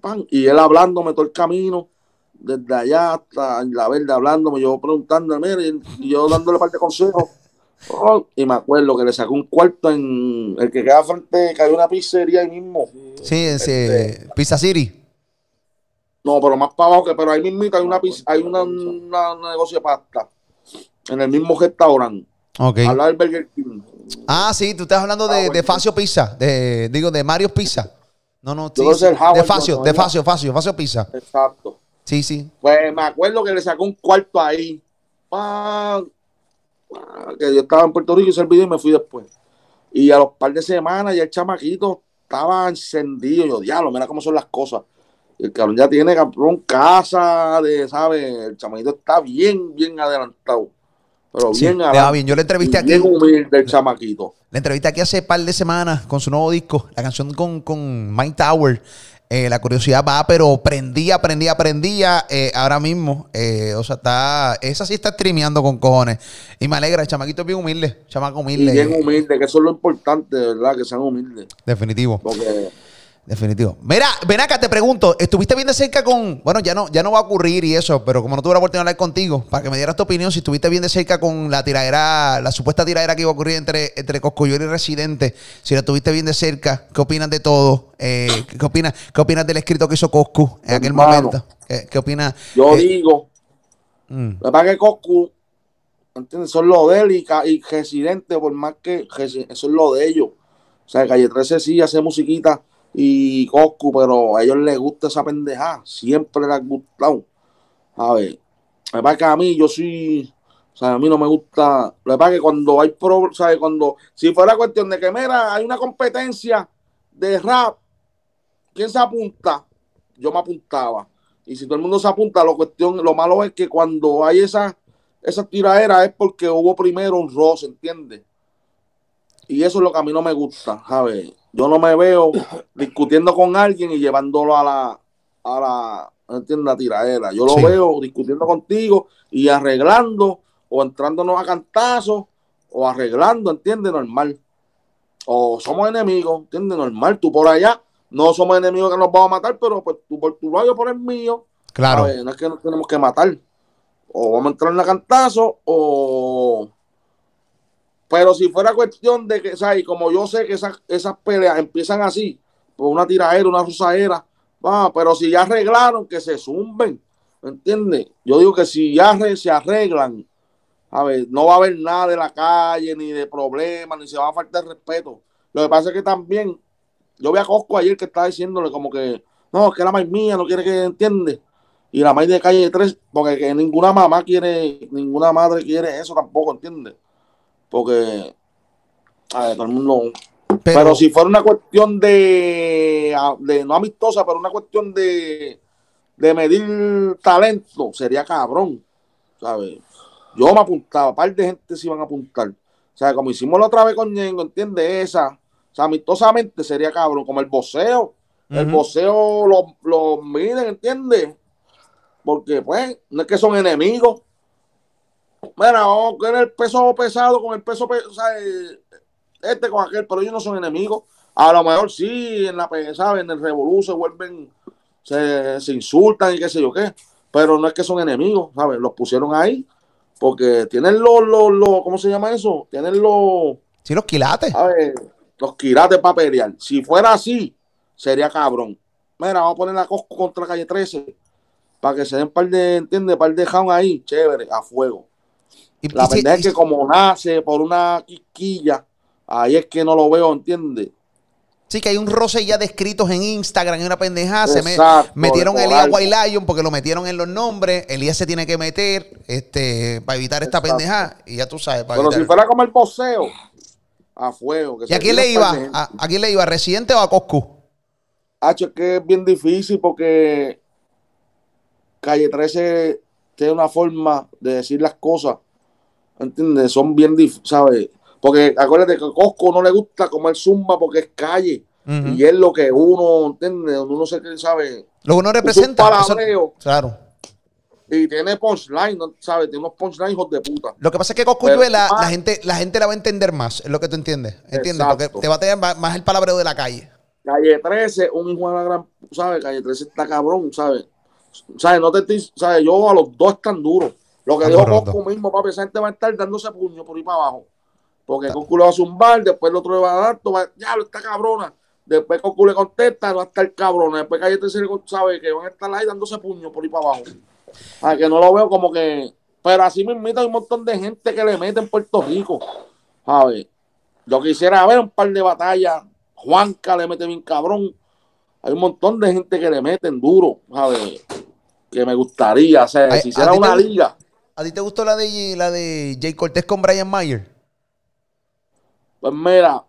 pan, y él hablándome todo el camino, desde allá hasta la verde hablándome, yo preguntándome, mire, y yo dándole parte de consejos. Oh, y me acuerdo que le sacó un cuarto en el que queda frente, que hay una pizzería ahí mismo. Sí, ese. Pizza City. No, pero más para abajo que, pero ahí mismito hay una pizza- hay una, una- un negocio de pasta. En el mismo restaurante. Ok. Al lado del Burger King. Ah, sí, tú estás hablando de, de Facio Pizza. De, digo, de Mario Pizza. No, no, sí, De Facio, de. Facio, Facio, Facio Pizza. Exacto. Sí, sí. Pues me acuerdo que le sacó un cuarto ahí. Pa- que yo estaba en Puerto Rico, hice el video y me fui después. Y a los par de semanas ya el chamaquito estaba encendido. Yo, diablo, mira cómo son las cosas. Y el cabrón ya tiene cabrón casa de, ¿sabes? El chamaquito está bien, bien adelantado. Pero Sí, bien le adelantado. bien. Yo le entrevisté Y aquí. Bien humilde el chamaquito. La entrevisté aquí hace par de semanas con su nuevo disco, la canción con, con Mike Tower. Eh, la curiosidad va, pero prendía, prendía, prendía eh, ahora mismo. eh, o sea, está. Esa sí está streameando con cojones. Y me alegra, el chamaquito es bien humilde. Chamaco Y humilde. bien humilde, que eso es lo importante, ¿verdad? Que sean humildes. Definitivo. Porque Definitivo. Mira, ven acá, te pregunto, ¿estuviste bien de cerca con, bueno, ya no, ya no va a ocurrir y eso, pero como no tuve la oportunidad de hablar contigo, para que me dieras tu opinión, si estuviste bien de cerca con la tiradera, la supuesta tiradera que iba a ocurrir entre, entre Coscuyuela y Residente, si la estuviste bien de cerca, ¿qué opinas de todo? Eh, ¿qué, opinas, ¿Qué opinas del escrito que hizo Coscu en aquel Hermano. momento? ¿Qué, qué opinas? Yo eh, digo, mm, la verdad que Coscu, ¿entiendes? Son lo de él y, y Residente, por más que eso es lo de ellos. O sea, Calle 13 sí hace musiquita y Coscu, pero a ellos les gusta esa pendejada. Siempre les ha gustado. A ver, la verdad que a mí yo sí, o sea, a mí no me gusta. La verdad que cuando hay pro, ¿sabes? Cuando, si fuera cuestión de que, mira, hay una competencia de rap, ¿quién se apunta? Yo me apuntaba. Y si todo el mundo se apunta, lo, cuestión, lo malo es que cuando hay esa, esa tiradera es porque hubo primero un roce, ¿entiendes? Y eso es lo que a mí no me gusta, ¿sabes? Yo no me veo discutiendo con alguien y llevándolo a la, a la, ¿entiendes? La tiradera. Yo lo Sí. veo discutiendo contigo y arreglando o entrándonos a cantazos o arreglando, ¿entiendes? Normal. O somos enemigos, ¿entiendes? Normal. Tú por allá no somos enemigos que nos vamos a matar, pero pues tú por tu lado, por el mío. claro. No es que nos tenemos que matar. O vamos a entrar en la cantazo o... Pero si fuera cuestión de que, ¿sabes? Como yo sé que esas, peleas empiezan así, por una tiradera, una rosadera, va, pero si ya arreglaron, que se zumben, ¿me entiendes? Yo digo que si ya se arreglan, a ver, no va a haber nada de la calle, ni de problemas, ni se va a faltar respeto. Lo que pasa es que también, yo vi a Cosco ayer que estaba diciéndole como que, no, es que la maíz mía no quiere que entiende. Y la maíz de calle 3, porque que ninguna mamá quiere, ninguna madre quiere eso tampoco, ¿entiendes? Porque, a ver, todo el mundo... Pero, si fuera una cuestión de, de no amistosa, pero una cuestión de, de medir talento, sería cabrón, ¿sabes? Yo me apuntaba, un par de gente se iban a apuntar. O sea, como hicimos la otra vez con Ñengo, ¿entiendes? Esa, o sea, amistosamente sería cabrón, como el voceo. El voceo lo, lo miden, ¿entiendes? Porque, pues, no es que son enemigos. Mira, vamos con el peso pesado, con el peso, pe- o sea, eh, este con aquel, pero ellos no son enemigos. A lo mejor sí, en la, ¿sabes? En el revolú se vuelven, se, se insultan y qué sé yo qué, pero no es que son enemigos, ¿sabes? Los pusieron ahí porque tienen los, los, los ¿cómo se llama eso? Tienen los, Sí, los quilates. ¿sabes? Los quirates para pelear. Si fuera así, sería cabrón. Mira, vamos a poner la Cosco contra calle 13 para que se den par de, ¿entiendes? Par de jaun ahí, chévere, a fuego. Y- La y verdad es que como nace por una quisquilla, ahí es que no lo veo, ¿entiendes? Sí, que hay un roce ya descritos en Instagram y una pendejada. Se me, metieron a Elías White Lion porque lo metieron en los nombres. Elías se tiene que meter este, para evitar esta Exacto. pendejada. Y ya tú sabes. Para Pero si fuera como el poseo, a fuego. que ¿Y a quién le iba? ¿A, a quién le iba? ¿A ¿Residente o a Coscu? Hacho, es que es bien difícil porque Calle 13 tiene una forma de decir las cosas, ¿entiendes? Son bien difíciles, ¿sabes? Porque acuérdate que a Cosco no le gusta comer zumba porque es calle. Y es lo que uno, ¿entiendes? Uno se sabe. Lo que uno representa. palabreo claro. y tiene punchline. ¿sabes? Tiene unos punchline hijos de puta. Lo que pasa es que Coscu Pero- la, ah. gente, la gente la va a entender más, es lo que tú entiendes. ¿Entiendes? Exacto. Porque te va a tener más, más el palabreo de la calle. Calle 13, un hijo de la gran, ¿sabes? Calle 13 está cabrón, ¿sabes? ¿Sabes? No te estoy, ¿sabes? Yo a los dos están duros. Lo que dijo Coscu mismo, papi, esa gente va a estar dándose puño por ahí para abajo. Porque Coscu le va a zumbar, después el otro le va a dar, vas- ya lo está cabrona. Después Coscu le contesta, va a estar cabrona. Después Calle 13 le con- sabe que van a estar ahí dándose puño por ahí para abajo. A que no lo veo como que. Pero así mismo hay un montón de gente que le mete en Puerto Rico. ¿Sabes? Yo quisiera ver un par de batallas. Juanca le mete bien cabrón. Hay un montón de gente que le meten duro, ¿sabes? Que me gustaría. O sea, si ¿a hiciera te una liga. ¿A ti te gustó la de la de Jay Cortés con Brian Mayer? Pues mira,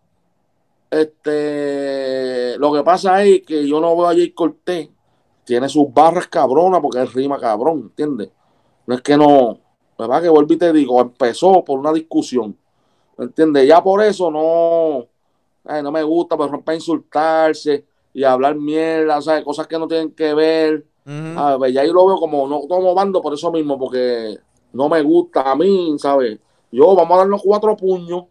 este, lo que pasa es que yo no veo a Jay Cortés, tiene sus barras cabronas porque él rima cabrón, ¿entiendes? No es que no, ¿verdad? Que vuelvo y te digo, empezó por una discusión, ¿entiendes? Ya por eso no, ay, no me gusta, pero para insultarse y hablar mierda, ¿sabes? Cosas que no tienen que ver. Ujú. A ver, ya yo lo veo como no tomo bando por eso mismo, porque no me gusta a mí, ¿sabes? Yo vamos a darnos cuatro puños,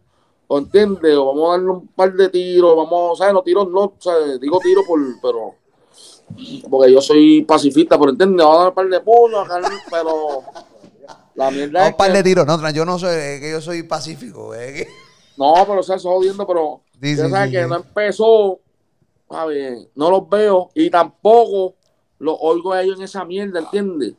¿O entiendes? O vamos a darle un par de tiros, vamos, ¿sabes? No tiros, no, ¿sabes? Digo tiro por, pero, porque yo soy pacifista, pero entiendes, vamos a dar un par de puños, pero la mierda No, es un par que- de tiros. No, yo no soy, es que yo soy pacífico. es que- No, pero o sea, eso jodiendo, pero Sí, ya sí, sabes sí, que no empezó, ver, no los veo y tampoco los oigo a ellos en esa mierda, ¿entiendes?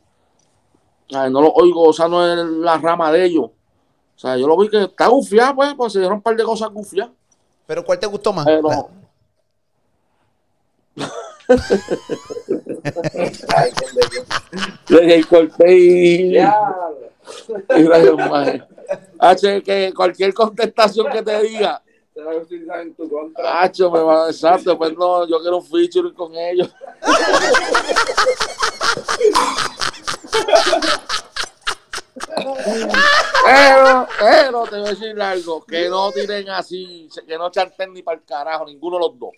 A ver, no los oigo, o sea, no es la rama de ellos. O sea, yo lo vi que está gufiado, pues, pues se dieron un par de cosas gufiadas. Pero ¿cuál te gustó más? Pero, Le corté y. y rayos, maje. H, que cualquier contestación que te diga, Te voy a utilizar en tu contra. Me va exacto, pues no, yo quiero un featuring con ellos. Pero, pero te voy a decir algo, que no tiren así, que no chanten ni para el carajo, ninguno de los dos.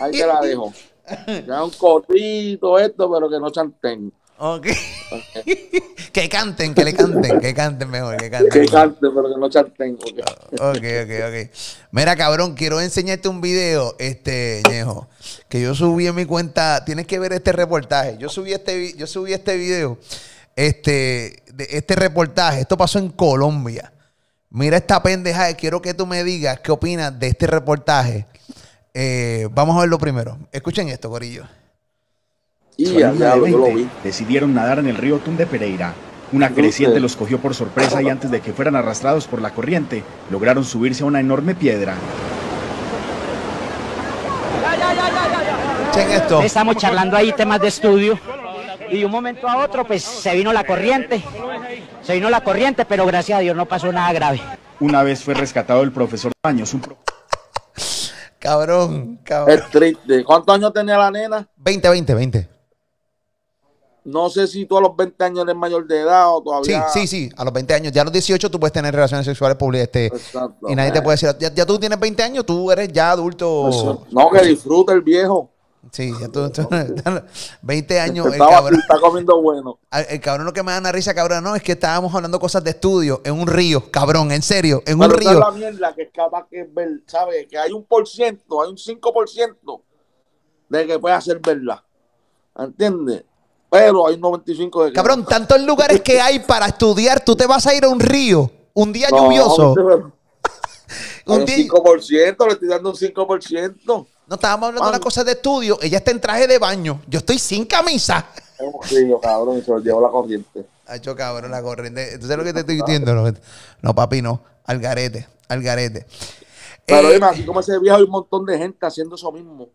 Ahí te la dejo. Ya un cotito esto, pero que no chanten. Ok. que canten, que le canten, que canten mejor, que canten. Que mejor. cante, pero que no chanten. porque- Ok, ok, ok. Mira, cabrón, quiero enseñarte un video, este, Ñejo, que yo subí en mi cuenta. Tienes que ver este reportaje. Yo subí este, yo subí este video, este, de este reportaje. Esto pasó en Colombia. Mira esta pendeja. Quiero que tú me digas qué opinas de este reportaje. Eh, vamos a verlo primero. Escuchen esto, Corillo. Y Su ya, alumna de ya, yo lo 20 vi. decidieron nadar en el río Tunde Pereira. Una creciente los cogió por sorpresa y antes de que fueran arrastrados por la corriente, lograron subirse a una enorme piedra. Esto. Estamos charlando ahí temas de estudio y de un momento a otro pues se vino la corriente, se vino la corriente, pero gracias a Dios no pasó nada grave. Una vez fue rescatado el profesor Baños, un pro- Cabrón, cabrón. Es triste. ¿Cuántos años tenía la nena? 20, 20, 20. No sé si tú a los 20 años eres mayor de edad o Sí, todavía. sí, sí. A los 20 años. Ya a los 18 tú puedes tener relaciones sexuales públicas. Este, Exacto. y nadie te puede decir, ya, ya tú tienes 20 años, tú eres ya adulto. No, que disfrute el viejo. Sí, ya tú, tú- 20 años. El cabrón, está comiendo bueno. el cabrón lo que me da una risa, cabrón, no, es que estábamos hablando cosas de estudio en un río, cabrón, en serio, en un Pero río. la mierda que es capaz que ver, ¿sabes? Que hay un por ciento, hay un 5% de que puede hacer verdad. ¿Entiendes? Pero hay un 95% de Cabrón, tantos lugares que hay para estudiar, tú te vas a ir a un río, un día No, lluvioso. pero- Un Un día- 5%, le estoy dando un 5%. No estábamos hablando de una cosa de estudio, ella está en traje de baño, yo estoy sin camisa. Un río, cabrón, y se lo llevó la corriente. Ha hecho cabrón la corriente. ¿Entonces lo que te estoy diciendo? No, no, papi, no. Al garete, al garete. Pero Eh, así como ese viejo, hay un montón de gente haciendo eso mismo.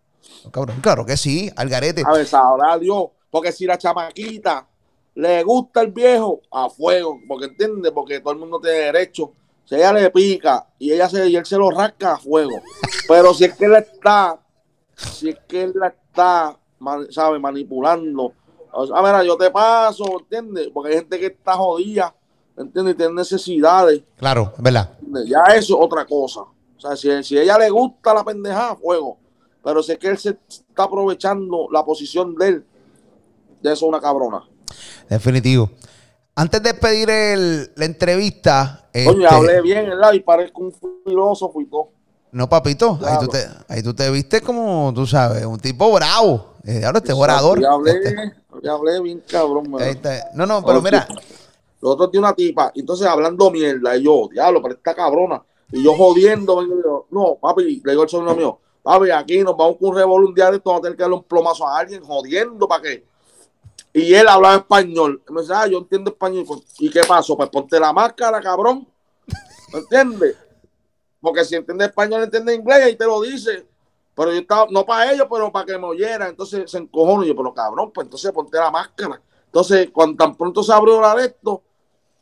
cabrón, claro que sí, al garete. A ver, sabrá Dios. Porque si la chamaquita le gusta el viejo, a fuego. Porque entiende, porque todo el mundo tiene derecho. Si ella le pica y ella se, y él se lo rasca, a fuego. Pero si es que él está, si es que él la está, ¿sabe? Manipulando. O sea, mira, yo te paso, ¿entiendes? Porque hay gente que está jodida, ¿entiendes? Y tiene necesidades. Claro, verdad. ¿entiendes? Ya eso es otra cosa. O sea, si, si a ella le gusta la pendejada, fuego. Pero si es que él se está aprovechando la posición de él, de eso es una cabrona. Definitivo. Antes de pedir el- la entrevista. Coño, este, hablé bien, ¿verdad? Y parezco un filósofo y todo. No, papito. Ahí tú, te, ahí tú te viste como, tú sabes, un tipo bravo. Eh, ahora este orador. Ya hablé, Este- ya hablé bien, cabrón. ahí está. No, no, pero mira. Los otros de una tipa, entonces hablando mierda, y yo, diablo, pero esta cabrona. Y yo jodiendo, vengo y digo, no, papi, le digo al sobrino mío, papi, aquí nos vamos con un revolú un día de esto, vamos a tener que darle un plomazo a alguien, jodiendo, ¿para qué? Y él hablaba español. Y me dice, ah, yo entiendo español. Pues, ¿Y qué pasó? Pues ponte la máscara, cabrón. ¿Me entiendes? Porque si entiende español, entiende inglés, y te lo dice. Pero yo estaba, no para ellos, pero para que me oyeran. Entonces se encojonó. Y yo, pero cabrón, pues entonces ponte la máscara. Entonces, cuando tan pronto se abrió la de esto,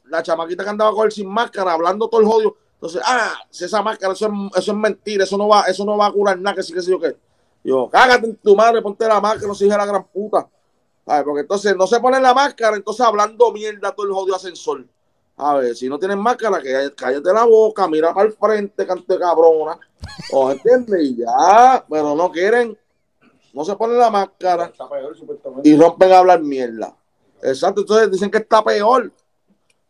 la chamaquita que andaba con él sin máscara, hablando todo el jodido. Entonces, ah, si esa máscara, eso es, eso es mentira, eso no va, eso no va a curar nada, que sí, que sí, yo qué. Yo, cágate en tu madre, ponte la máscara, no se la gran puta. A ver, porque entonces no se ponen la máscara, entonces hablando mierda todo el jodido ascensor. A ver, si no tienen máscara, que cállate la boca, mira para el frente, cante cabrona. ¿O entiendes? Y ya, pero no quieren, no se ponen la máscara Está peor, supuestamente. y rompen a hablar mierda. Exacto, entonces dicen que está peor.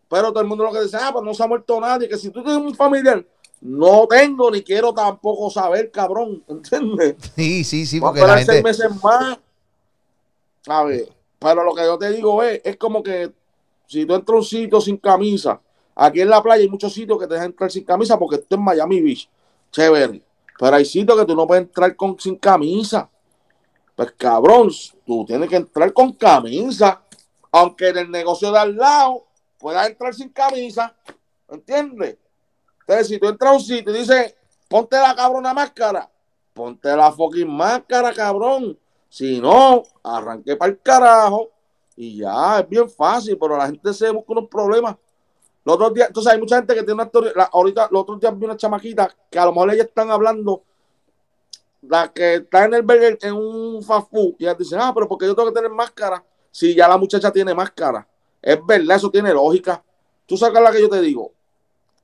Pero todo el mundo lo que dice, ah, pues no se ha muerto nadie, que si tú tienes un familiar, No tengo ni quiero tampoco saber, cabrón. ¿Entiendes? Sí, sí, sí, a porque la esperar seis meses más. A ver, pero lo que yo te digo es, es como que si tú entras a un sitio sin camisa, aquí en la playa hay muchos sitios que te dejan entrar sin camisa porque esto es Miami Beach, chévere. Pero hay sitios que tú no puedes entrar con, sin camisa. Pues cabrón, tú tienes que entrar con camisa. Aunque en el negocio de al lado puedas entrar sin camisa. ¿Entiendes? Entonces, si tú entras a un sitio y dices, ponte la cabrona máscara, ponte la fucking máscara, cabrón. Si no, arranqué para el carajo y ya, es bien fácil, pero la gente se busca unos problemas. Los otros días, entonces hay mucha gente que tiene una la- ahorita, los otros días vi una chamaquita que a lo mejor ellas están hablando, la que está en el burger en un fast food, y ellas dicen, ah, pero porque yo tengo que tener máscara si ya la muchacha tiene máscara. Es verdad, eso tiene lógica. Tú sacas la que yo te digo,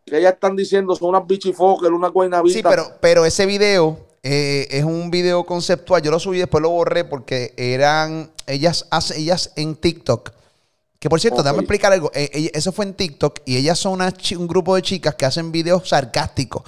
que ellas están diciendo son unas bichifoques, unas guaynabitas. Sí, pero, pero ese video eh, es un video conceptual. Yo lo subí, después lo borré porque eran ellas, hace- ellas en TikTok. Que por cierto, Ok. déjame explicar algo. Eh, eso fue en TikTok y ellas son una un grupo de chicas que hacen videos sarcásticos.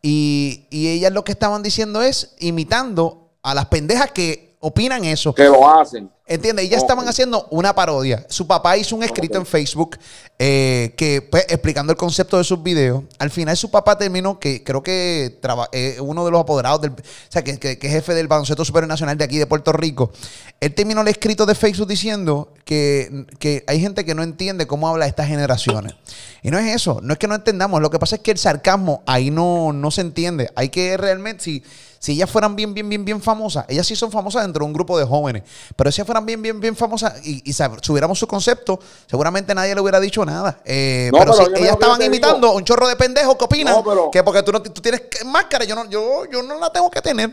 Y, y ellas lo que estaban diciendo es imitando a las pendejas que opinan eso. que lo hacen. ¿Entiendes? Ellas Ok. estaban haciendo una parodia. Su papá hizo un escrito en Facebook eh, que pues, explicando el concepto de sus videos. Al final su papá terminó que creo que traba- eh, uno de los apoderados del, o sea, que, que- que es jefe del baloncesto superior nacional de aquí de Puerto Rico. Él terminó el escrito de Facebook diciendo que, que hay gente que no entiende cómo habla estas generaciones. Y no es eso, no es que no entendamos. Lo que pasa es que el sarcasmo ahí no, no se entiende. Hay que realmente, si, si ellas fueran bien, bien, bien, bien famosas, ellas sí son famosas dentro de un grupo de jóvenes, pero si ellas fueran bien, bien, bien famosas y, y subiéramos su concepto, seguramente nadie le hubiera dicho nada. Eh, No, pero, pero si ellas estaban imitando digo- a un chorro de pendejos que opinan No, pero- que porque tú, no, tú tienes máscara, yo no, yo, yo no la tengo que tener.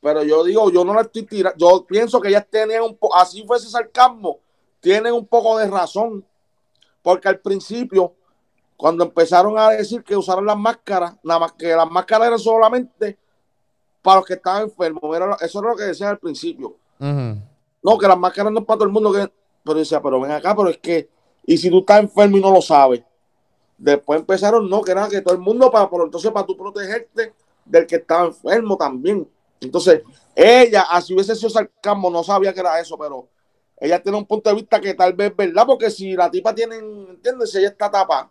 Pero yo digo, yo no la estoy tirando. Yo pienso que ellas tenían un poco, así fue ese sarcasmo, tienen un poco de razón. Porque al principio, cuando empezaron a decir que usaron las máscaras, nada más que las máscaras eran solamente para los que estaban enfermos. Era eso era lo que decían al principio. No, que las máscaras no es para todo el mundo. Que... Pero decía, pero ven acá, pero es que, y si tú estás enfermo y no lo sabes. Después empezaron, no, que era que todo el mundo, para, pero entonces para tú protegerte del que estaba enfermo también. Entonces, ella, así hubiese sido sarcasmo, no sabía que era eso, pero ella tiene un punto de vista que tal vez es verdad, porque si la tipa tiene, ¿entiendes? Si ella está tapada.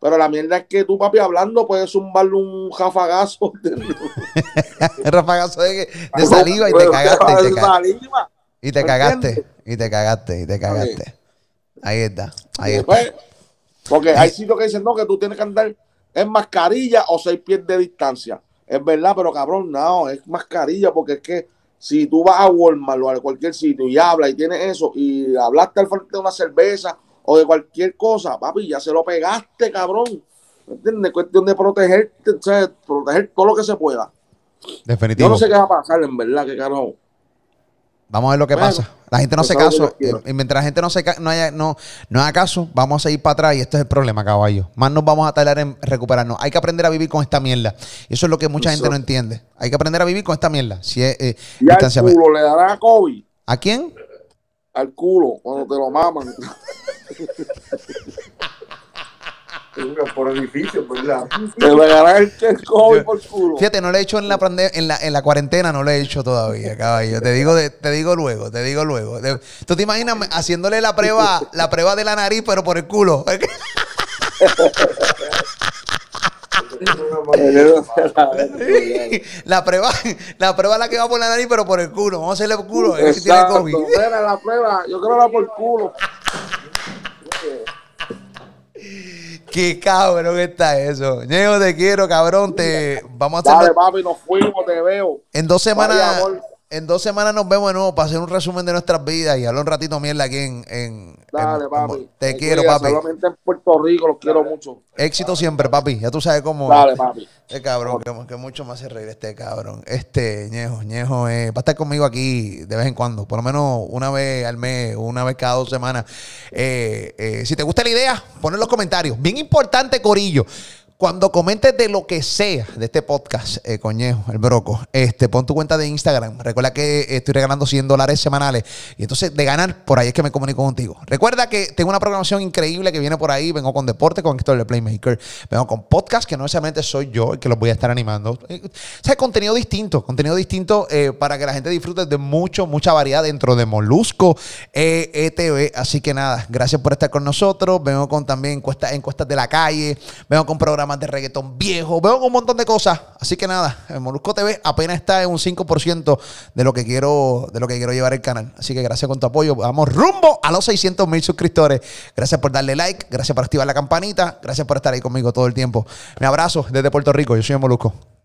Pero la mierda es que tú, papi, hablando, puedes zumbarle un. El rafagazo de, de saliva y te cagaste. Y te, de ca- saliva. y te ¿Me cagaste. Y te cagaste. Y te cagaste. Ahí está. Ahí está. Después, porque hay sitios que dicen, no, que tú tienes que andar en mascarilla o seis pies de distancia. Es verdad, pero cabrón, no, es mascarilla, porque es que si tú vas a Walmart o a cualquier sitio y hablas y tienes eso y hablaste al frente de una cerveza o de cualquier cosa, papi, ya se lo pegaste, cabrón. ¿Me entiendes? Cuestión de protegerte, o sea, proteger todo lo que se pueda. Definitivo. Yo no sé qué va a pasar, en verdad, que carajo. Vamos a ver lo que Bueno, pasa. La gente no pues sabe lo caso. Y mientras la gente no, se no, haya, no, no haga caso, vamos a seguir para atrás. Y este es el problema, caballo. Más nos vamos a tardar en recuperarnos. Hay que aprender a vivir con esta mierda. Eso es lo que mucha gente no entiende. Hay que aprender a vivir con esta mierda. Si es eh, Y al distanciamiento. culo le dará a COVID, ¿A quién? Al culo, cuando te lo maman. Por edificio, ¿verdad? Te regalarán el, el COVID por culo. Fíjate, no le he hecho en la, pande- en la, en la cuarentena, no le he hecho todavía, caballo. Te digo, de- te digo luego, te digo luego. De- ¿Tú te imaginas haciéndole la prueba, la prueba de la nariz, pero por el culo? la prueba, la prueba la que va por la nariz, pero por el culo. Vamos a hacerle por culo. a ver si tiene. COVID. Mira, la prueba, yo creo que era por culo. Qué cabrón está eso. Ñejo, te quiero, cabrón. Te vamos a Dale, hacer papi, nos fuimos, te veo. en dos semanas. En dos semanas nos vemos de nuevo para hacer un resumen de nuestras vidas y hablar un ratito mierda aquí en. en- Dale, en- papi. te quiero, cuida, papi. Solamente en Puerto Rico los quiero mucho. Éxito siempre, papi. Ya tú sabes cómo. Dale, papi. Este cabrón, que, que mucho me hace reír este cabrón. Este, Ñejo, Ñejo eh, va a estar conmigo aquí de vez en cuando, por lo menos una vez al mes, una vez cada dos semanas. Eh, eh, si te gusta la idea, pon en los comentarios. Bien importante, Corillo. Cuando comentes de lo que sea de este podcast, eh, coñejo, el broco, este, pon tu cuenta de Instagram. Recuerda que estoy regalando 100 dólares semanales. Y entonces, de ganar, por ahí es que me comunico contigo. Recuerda que tengo una programación increíble que viene por ahí. Vengo con deporte, con Héctor de Playmaker. Vengo con podcast, que no necesariamente soy yo el que los voy a estar animando. Eh, O sea, contenido distinto. Contenido distinto eh, para que la gente disfrute de mucho, mucha variedad dentro de Molusco eh, ETV. Así que nada, gracias por estar con nosotros. Vengo con también encuestas, encuestas de la calle. Vengo con programas de reggaetón viejo. Con un montón de cosas. Así que nada, el Molusco TV apenas está en un 5% de lo que quiero, de lo que quiero llevar el canal. Así que gracias con tu apoyo. Vamos rumbo a los 600 mil suscriptores. Gracias por darle like. Gracias por activar la campanita. Gracias por estar ahí conmigo todo el tiempo. Me abrazo desde Puerto Rico. Yo soy el Molusco.